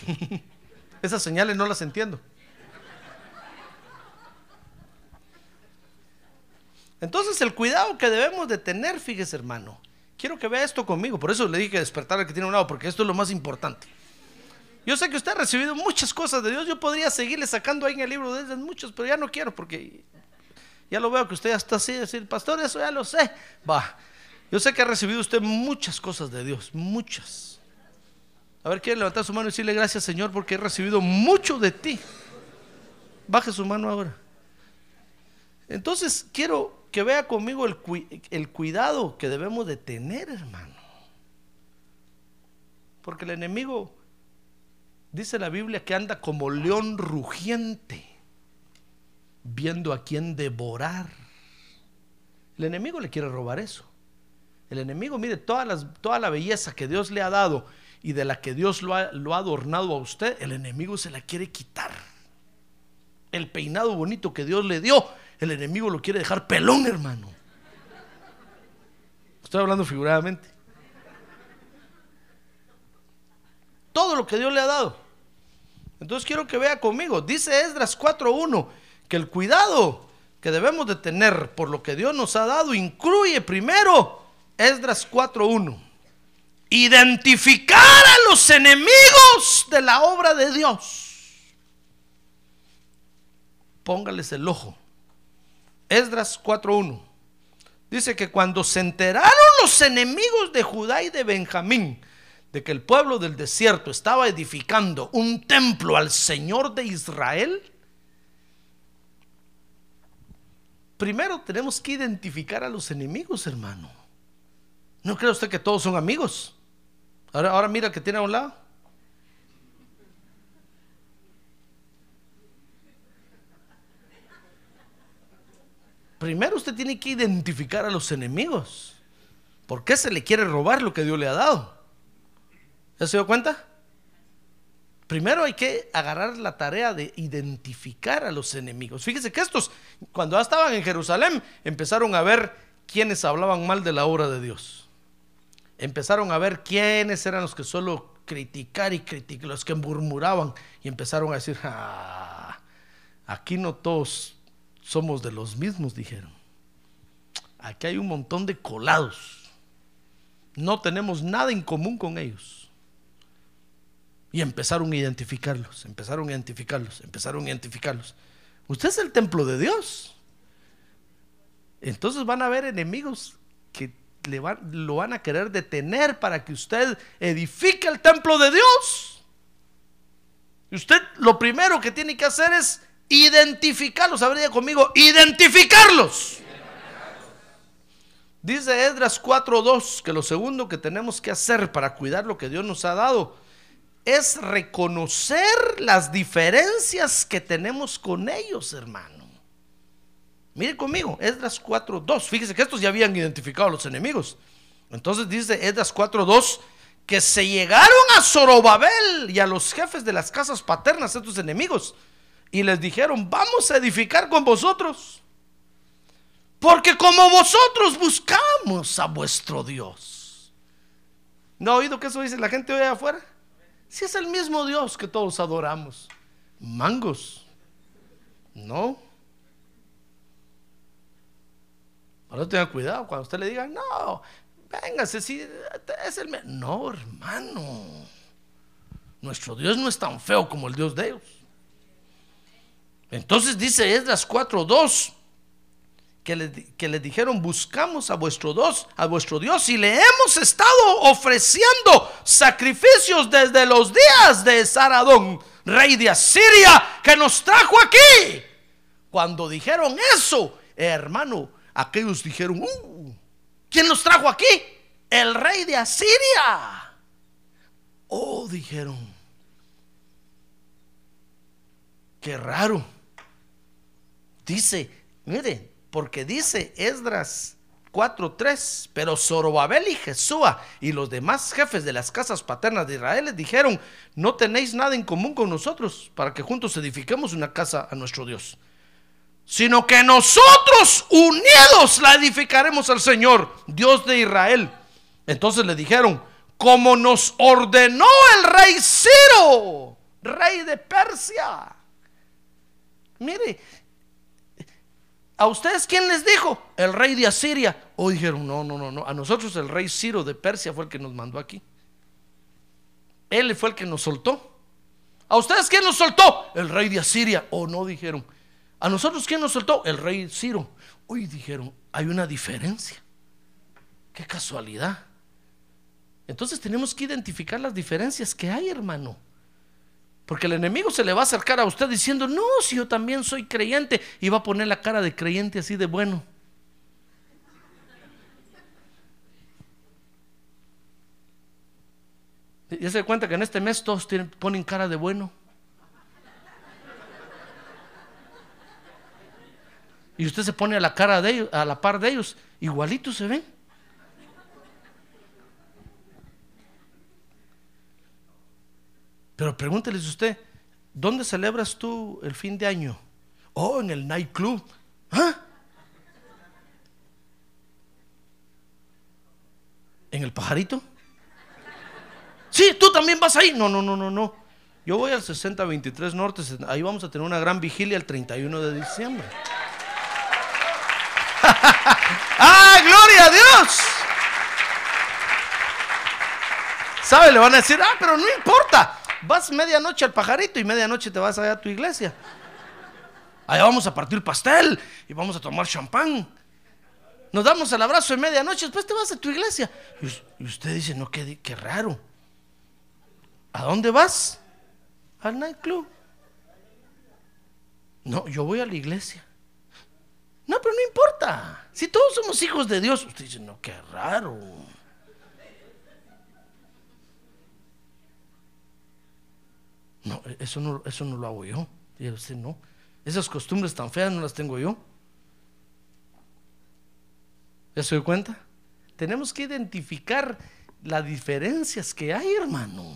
esas señales no las entiendo. Entonces el cuidado que debemos de tener, fíjese hermano, quiero que vea esto conmigo, por eso le dije despertar al que tiene un lado, porque esto es lo más importante. Yo sé que usted ha recibido muchas cosas de Dios, yo podría seguirle sacando ahí en el libro de muchos, pero ya no quiero porque Ya lo veo que usted ya está así, decir, pastor, eso ya lo sé. Va, yo sé que ha recibido usted muchas cosas de Dios, muchas. A ver, quiere levantar su mano y decirle gracias Señor porque he recibido mucho de ti. Baje su mano ahora. Entonces quiero que vea conmigo el, el cuidado que debemos de tener, hermano. Porque el enemigo, dice la Biblia, que anda como león rugiente, viendo a quién devorar. El enemigo le quiere robar eso. El enemigo, mire, toda la belleza que Dios le ha dado y de la que Dios lo ha, lo ha adornado a usted, el enemigo se la quiere quitar. El peinado bonito que Dios le dio, el enemigo lo quiere dejar pelón, hermano. Estoy hablando figuradamente. todo lo que Dios le ha dado. Entonces quiero que vea conmigo. Dice Esdras 4.1 que el cuidado que debemos de tener por lo que Dios nos ha dado incluye primero Esdras 4.1. Identificar a los enemigos de la obra de Dios. Póngales el ojo. Esdras 4.1. Dice que cuando se enteraron los enemigos de Judá y de Benjamín de que el pueblo del desierto estaba edificando un templo al Señor de Israel, primero tenemos que identificar a los enemigos, hermano. ¿No cree usted que todos son amigos? Ahora, mira que tiene a un lado. Primero usted tiene que identificar a los enemigos. ¿Por qué se le quiere robar lo que Dios le ha dado? ¿Ya se dio cuenta? Primero hay que agarrar la tarea de identificar a los enemigos. Fíjese que estos, cuando estaban en Jerusalén, empezaron a ver quiénes hablaban mal de la obra de Dios. Empezaron a ver quiénes eran los que solo criticar y criticar, los que murmuraban y empezaron a decir, ah, aquí no todos somos de los mismos, dijeron. Aquí hay un montón de colados. No tenemos nada en común con ellos. Y empezaron a identificarlos, empezaron a identificarlos, empezaron a identificarlos. Usted es el templo de Dios. Entonces van a haber enemigos que le lo van a querer detener para que usted edifique el templo de Dios. Y usted lo primero que tiene que hacer es identificarlos. Habría conmigo, identificarlos. Dice Edras 4.2 que lo segundo que tenemos que hacer para cuidar lo que Dios nos ha dado es reconocer las diferencias que tenemos con ellos, hermano. Mire conmigo, Esdras 4.2. Fíjese que estos ya habían identificado a los enemigos. Entonces dice Esdras 4.2 que se llegaron a Zorobabel y a los jefes de las casas paternas, estos enemigos, y les dijeron, vamos a edificar con vosotros. Porque como vosotros buscamos a vuestro Dios. ¿No ha oído que eso dice la gente hoy afuera? Si es el mismo Dios que todos adoramos. Mangos. No. Ahora tenga cuidado cuando usted le diga, no, véngase, si es el... No, hermano. Nuestro Dios no es tan feo como el Dios de ellos. Entonces dice Esdras 4.2 que le, dijeron, buscamos a vuestro, Dios, a vuestro Dios y le hemos estado ofreciendo sacrificios desde los días de Saradón, rey de Asiria, que nos trajo aquí. Cuando dijeron eso, hermano, aquellos dijeron, uh, ¿quién nos trajo aquí? El rey de Asiria. Oh, dijeron, qué raro. Dice, miren, porque dice Esdras 4:3, pero Zorobabel y Jesúa y los demás jefes de las casas paternas de Israel les dijeron, no tenéis nada en común con nosotros para que juntos edifiquemos una casa a nuestro Dios, sino que nosotros unidos la edificaremos al Señor, Dios de Israel. Entonces le dijeron, como nos ordenó el rey Ciro, rey de Persia. Mire, ¿A ustedes quién les dijo? El rey de Asiria. O dijeron, no, no, no, no. A nosotros el rey Ciro de Persia fue el que nos mandó aquí. Él fue el que nos soltó. ¿A ustedes quién nos soltó? El rey de Asiria. O no dijeron. ¿A nosotros quién nos soltó? El rey Ciro. Uy, dijeron, hay una diferencia. Qué casualidad. Entonces tenemos que identificar las diferencias que hay, hermano. Porque el enemigo se le va a acercar a usted diciendo, no, si yo también soy creyente, y va a poner la cara de creyente así de bueno. Ya se cuenta que en este mes todos ponen cara de bueno. Y usted se pone a la cara de ellos, a la par de ellos, igualito se ven. Pero pregúnteles usted, ¿dónde celebras tú el fin de año? Oh, en el nightclub. ¿Ah? ¿En el pajarito? Sí, tú también vas ahí. No, no, no, no, no. Yo voy al 6023 Norte, ahí vamos a tener una gran vigilia el 31 de diciembre. ¡Ah, gloria a Dios! ¿Sabe? Le van a decir, ah, pero no importa. Vas medianoche al pajarito y medianoche te vas allá a tu iglesia. Allá vamos a partir pastel y vamos a tomar champán. Nos damos el abrazo de medianoche, después te vas a tu iglesia. Y usted dice, no, qué, qué raro. ¿A dónde vas? Al nightclub. No, yo voy a la iglesia. No, pero no importa. Si todos somos hijos de Dios, usted dice, no, qué raro. No, eso no, eso no lo hago yo. Y usted no. Esas costumbres tan feas no las tengo yo. ¿Ya se dio cuenta? Tenemos que identificar las diferencias que hay, hermano.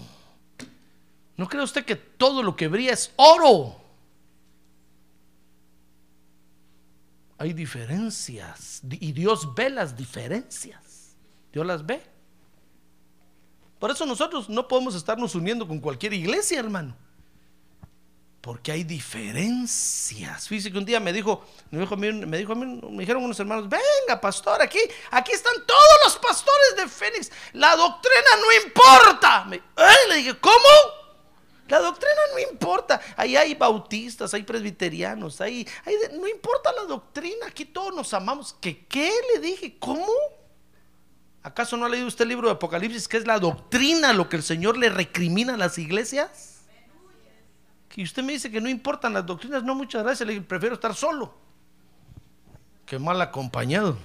¿No cree usted que todo lo que brilla es oro? Hay diferencias y Dios ve las diferencias. Dios las ve. Por eso nosotros no podemos estarnos uniendo con cualquier iglesia, hermano. Porque hay diferencias. Fíjese que un día me dijo, me dijo, me dijo, me dijeron unos hermanos, venga, pastor, aquí, aquí están todos los pastores de Fénix. La doctrina no importa. Le dije, ¿cómo? La doctrina no importa. Ahí hay bautistas, hay presbiterianos, ahí, no importa la doctrina. Aquí todos nos amamos. ¿Qué, ¿Qué? Le dije, ¿cómo? ¿Acaso no ha leído usted el libro de Apocalipsis, que es la doctrina lo que el Señor le recrimina a las iglesias? Que usted me dice que no importan las doctrinas, no, muchas gracias, le prefiero estar solo. Qué mal acompañado.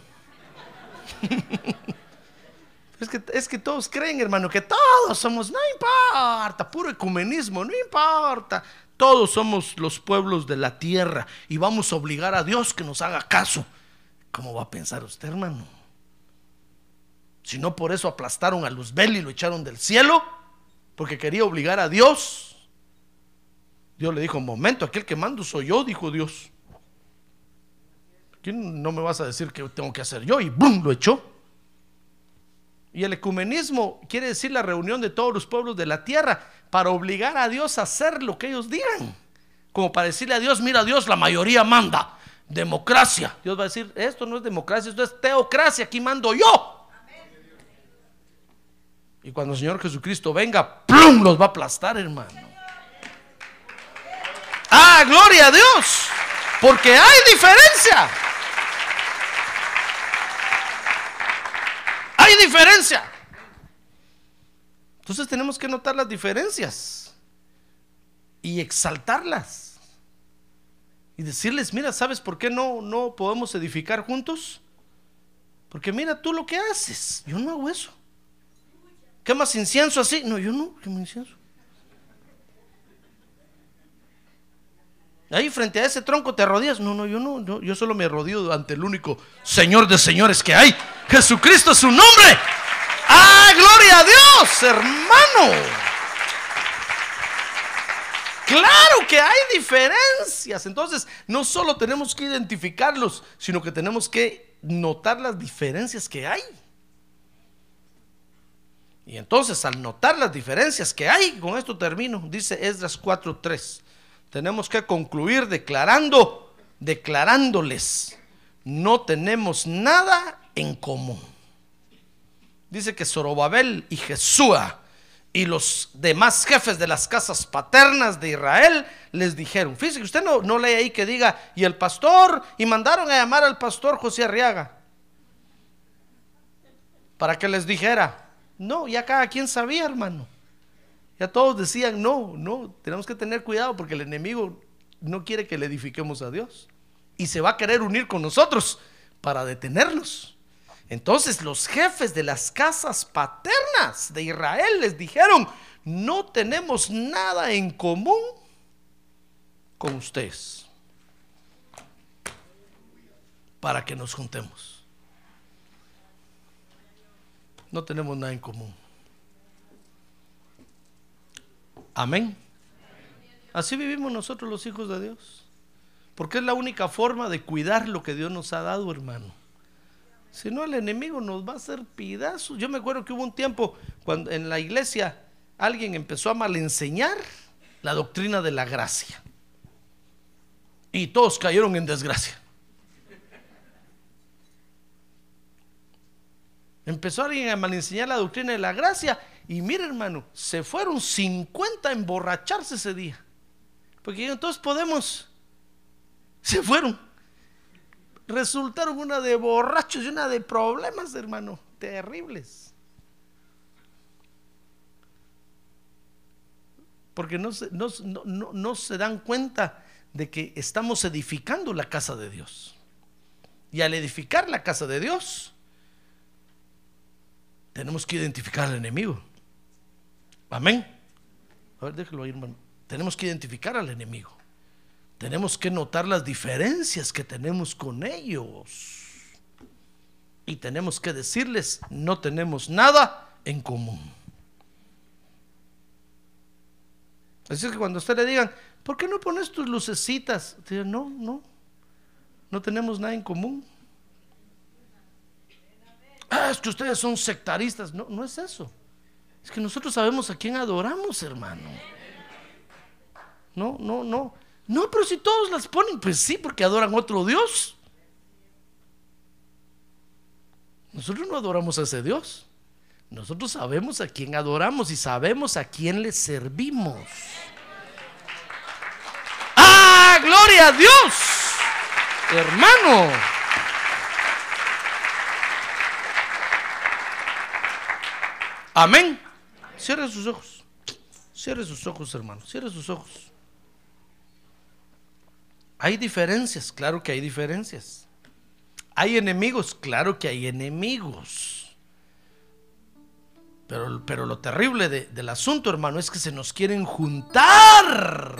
es, que, es que todos creen, hermano, que todos somos, no importa, puro ecumenismo, no importa. Todos somos los pueblos de la tierra y vamos a obligar a Dios que nos haga caso. ¿Cómo va a pensar usted, hermano? Si no por eso aplastaron a Luzbel y lo echaron del cielo, porque quería obligar a Dios. Dios le dijo, momento, aquel que mando soy yo, dijo Dios. ¿Quién no me vas a decir que tengo que hacer yo? Y ¡bum! lo echó. Y el ecumenismo quiere decir la reunión de todos los pueblos de la tierra para obligar a Dios a hacer lo que ellos digan. Como para decirle a Dios, mira Dios, la mayoría manda. Democracia. Dios va a decir, esto no es democracia, esto es teocracia, aquí mando yo. Y cuando el Señor Jesucristo venga, ¡plum! los va a aplastar, hermano. Ah, gloria a Dios. Porque hay diferencia. Hay diferencia. Entonces tenemos que notar las diferencias y exaltarlas. Y decirles, mira, ¿sabes por qué no, no podemos edificar juntos? Porque mira tú lo que haces. Yo no hago eso. ¿Quemas incienso así? No, yo no quemo incienso. Ahí frente a ese tronco te arrodillas. No, no, yo no, yo solo me arrodillo ante el único Señor de señores que hay. Jesucristo es su nombre. ¡Ah, gloria a Dios, hermano! Claro que hay diferencias. Entonces, no solo tenemos que identificarlos, sino que tenemos que notar las diferencias que hay. Y entonces al notar las diferencias que hay, con esto termino, dice Esdras 4.3, tenemos que concluir declarando, declarándoles, no tenemos nada en común. Dice que Zorobabel y Jesúa Y los demás jefes de las casas paternas de Israel les dijeron, fíjese que usted no, no lee ahí que diga, y el pastor, y mandaron a llamar al pastor José Arriaga para que les dijera, no, ya cada quien sabía, hermano. Ya todos decían, no, no, tenemos que tener cuidado porque el enemigo no quiere que le edifiquemos a Dios. Y se va a querer unir con nosotros para detenernos. Entonces los jefes de las casas paternas de Israel les dijeron, no tenemos nada en común con ustedes para que nos juntemos. No tenemos nada en común. Amén. Así vivimos nosotros los hijos de Dios. Porque es la única forma de cuidar lo que Dios nos ha dado, hermano. Si no, el enemigo nos va a hacer pedazos. Yo me acuerdo que hubo un tiempo cuando en la iglesia alguien empezó a malenseñar la doctrina de la gracia. Y todos cayeron en desgracia. Empezó alguien a malenseñar la doctrina de la gracia. Y mire, hermano, se fueron 50 a emborracharse ese día. Porque entonces podemos. Se fueron resultaron una de borrachos y una de problemas, hermano, terribles. Porque no se, no, no se dan cuenta de que estamos edificando la casa de Dios. Y al edificar la casa de Dios, tenemos que identificar al enemigo. Amén. A ver, déjelo ahí, hermano. Tenemos que identificar al enemigo tenemos que notar las diferencias que tenemos con ellos. Y tenemos que decirles, no tenemos nada en común. Así que cuando usted le digan, ¿por qué no pones tus lucecitas? no, no, no tenemos nada en común. Ah, es que ustedes son sectaristas. No, no es eso. Es que nosotros sabemos a quién adoramos, hermano. No, no, no. No, pero si todos las ponen, pues sí, porque adoran otro Dios. Nosotros no adoramos a ese Dios. Nosotros sabemos a quién adoramos y sabemos a quién le servimos. ¡Ah, gloria a Dios! Hermano. Amén. Cierre sus ojos. Cierre sus ojos, hermano. Cierre sus ojos. Hay diferencias, claro que hay diferencias. Hay enemigos, claro que hay enemigos. Pero, pero lo terrible del asunto, hermano, es que se nos quieren juntar.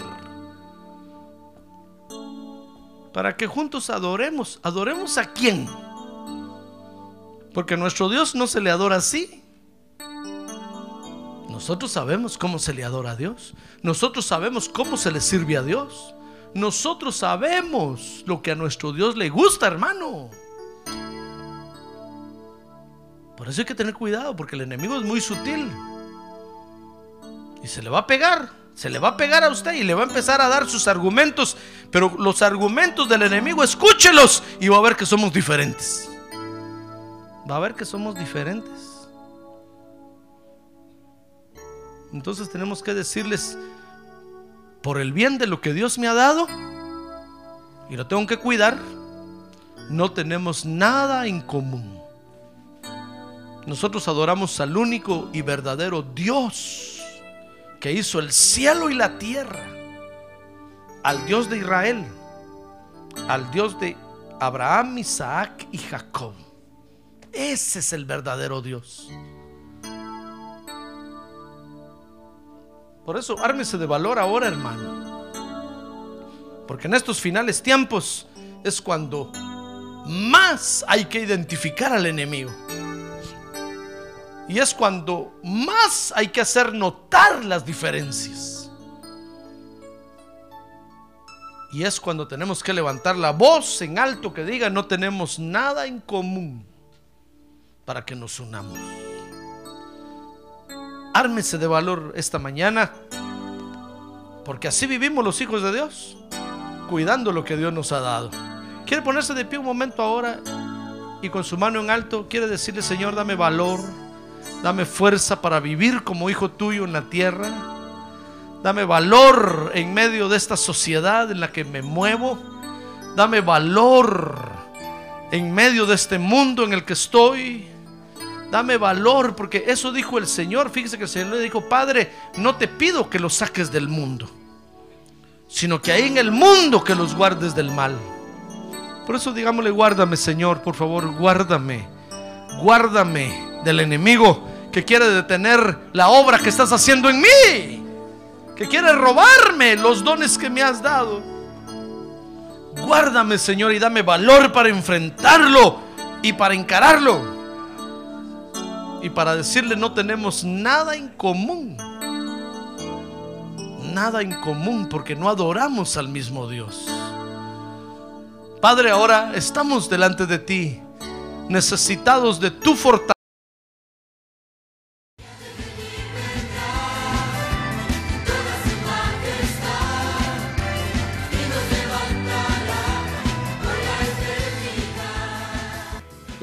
Para que juntos adoremos. ¿Adoremos a quién? Porque nuestro Dios no se le adora así. Nosotros sabemos cómo se le adora a Dios. Nosotros sabemos cómo se le sirve a Dios. Nosotros sabemos lo que a nuestro Dios le gusta, hermano. Por eso hay que tener cuidado, porque el enemigo es muy sutil. Y se le va a pegar, se le va a pegar a usted y le va a empezar a dar sus argumentos. Pero los argumentos del enemigo, escúchelos y va a ver que somos diferentes. Va a ver que somos diferentes. Entonces tenemos que decirles, por el bien de lo que Dios me ha dado y lo tengo que cuidar, no tenemos nada en común. Nosotros adoramos al único y verdadero Dios que hizo el cielo y la tierra, al Dios de Israel, al Dios de Abraham, Isaac y Jacob. Ese es el verdadero Dios. Por eso, ármese de valor ahora, hermano. Porque en estos finales tiempos es cuando más hay que identificar al enemigo. Y es cuando más hay que hacer notar las diferencias. Y es cuando tenemos que levantar la voz en alto que diga no tenemos nada en común para que nos unamos ármese de valor esta mañana, porque así vivimos los hijos de Dios, cuidando lo que Dios nos ha dado. ¿Quiere ponerse de pie un momento ahora y con su mano en alto quiere decirle, Señor, dame valor, Dame fuerza para vivir como hijo tuyo en la tierra. Dame valor en medio de esta sociedad en la que me muevo. Dame valor en medio de este mundo en el que estoy. Dame valor, porque eso dijo el Señor. Fíjese que el Señor le dijo, Padre, no te pido que los saques del mundo, sino que ahí en el mundo que los guardes del mal. Por eso digámosle, guárdame Señor, por favor, guárdame. Guárdame del enemigo que quiere detener la obra que estás haciendo en mí. Que quiere robarme los dones que me has dado. Guárdame Señor y dame valor para enfrentarlo y para encararlo. Y para decirle no tenemos nada en común. Nada en común porque no adoramos al mismo Dios. Padre, ahora estamos delante de ti, necesitados de tu fortaleza.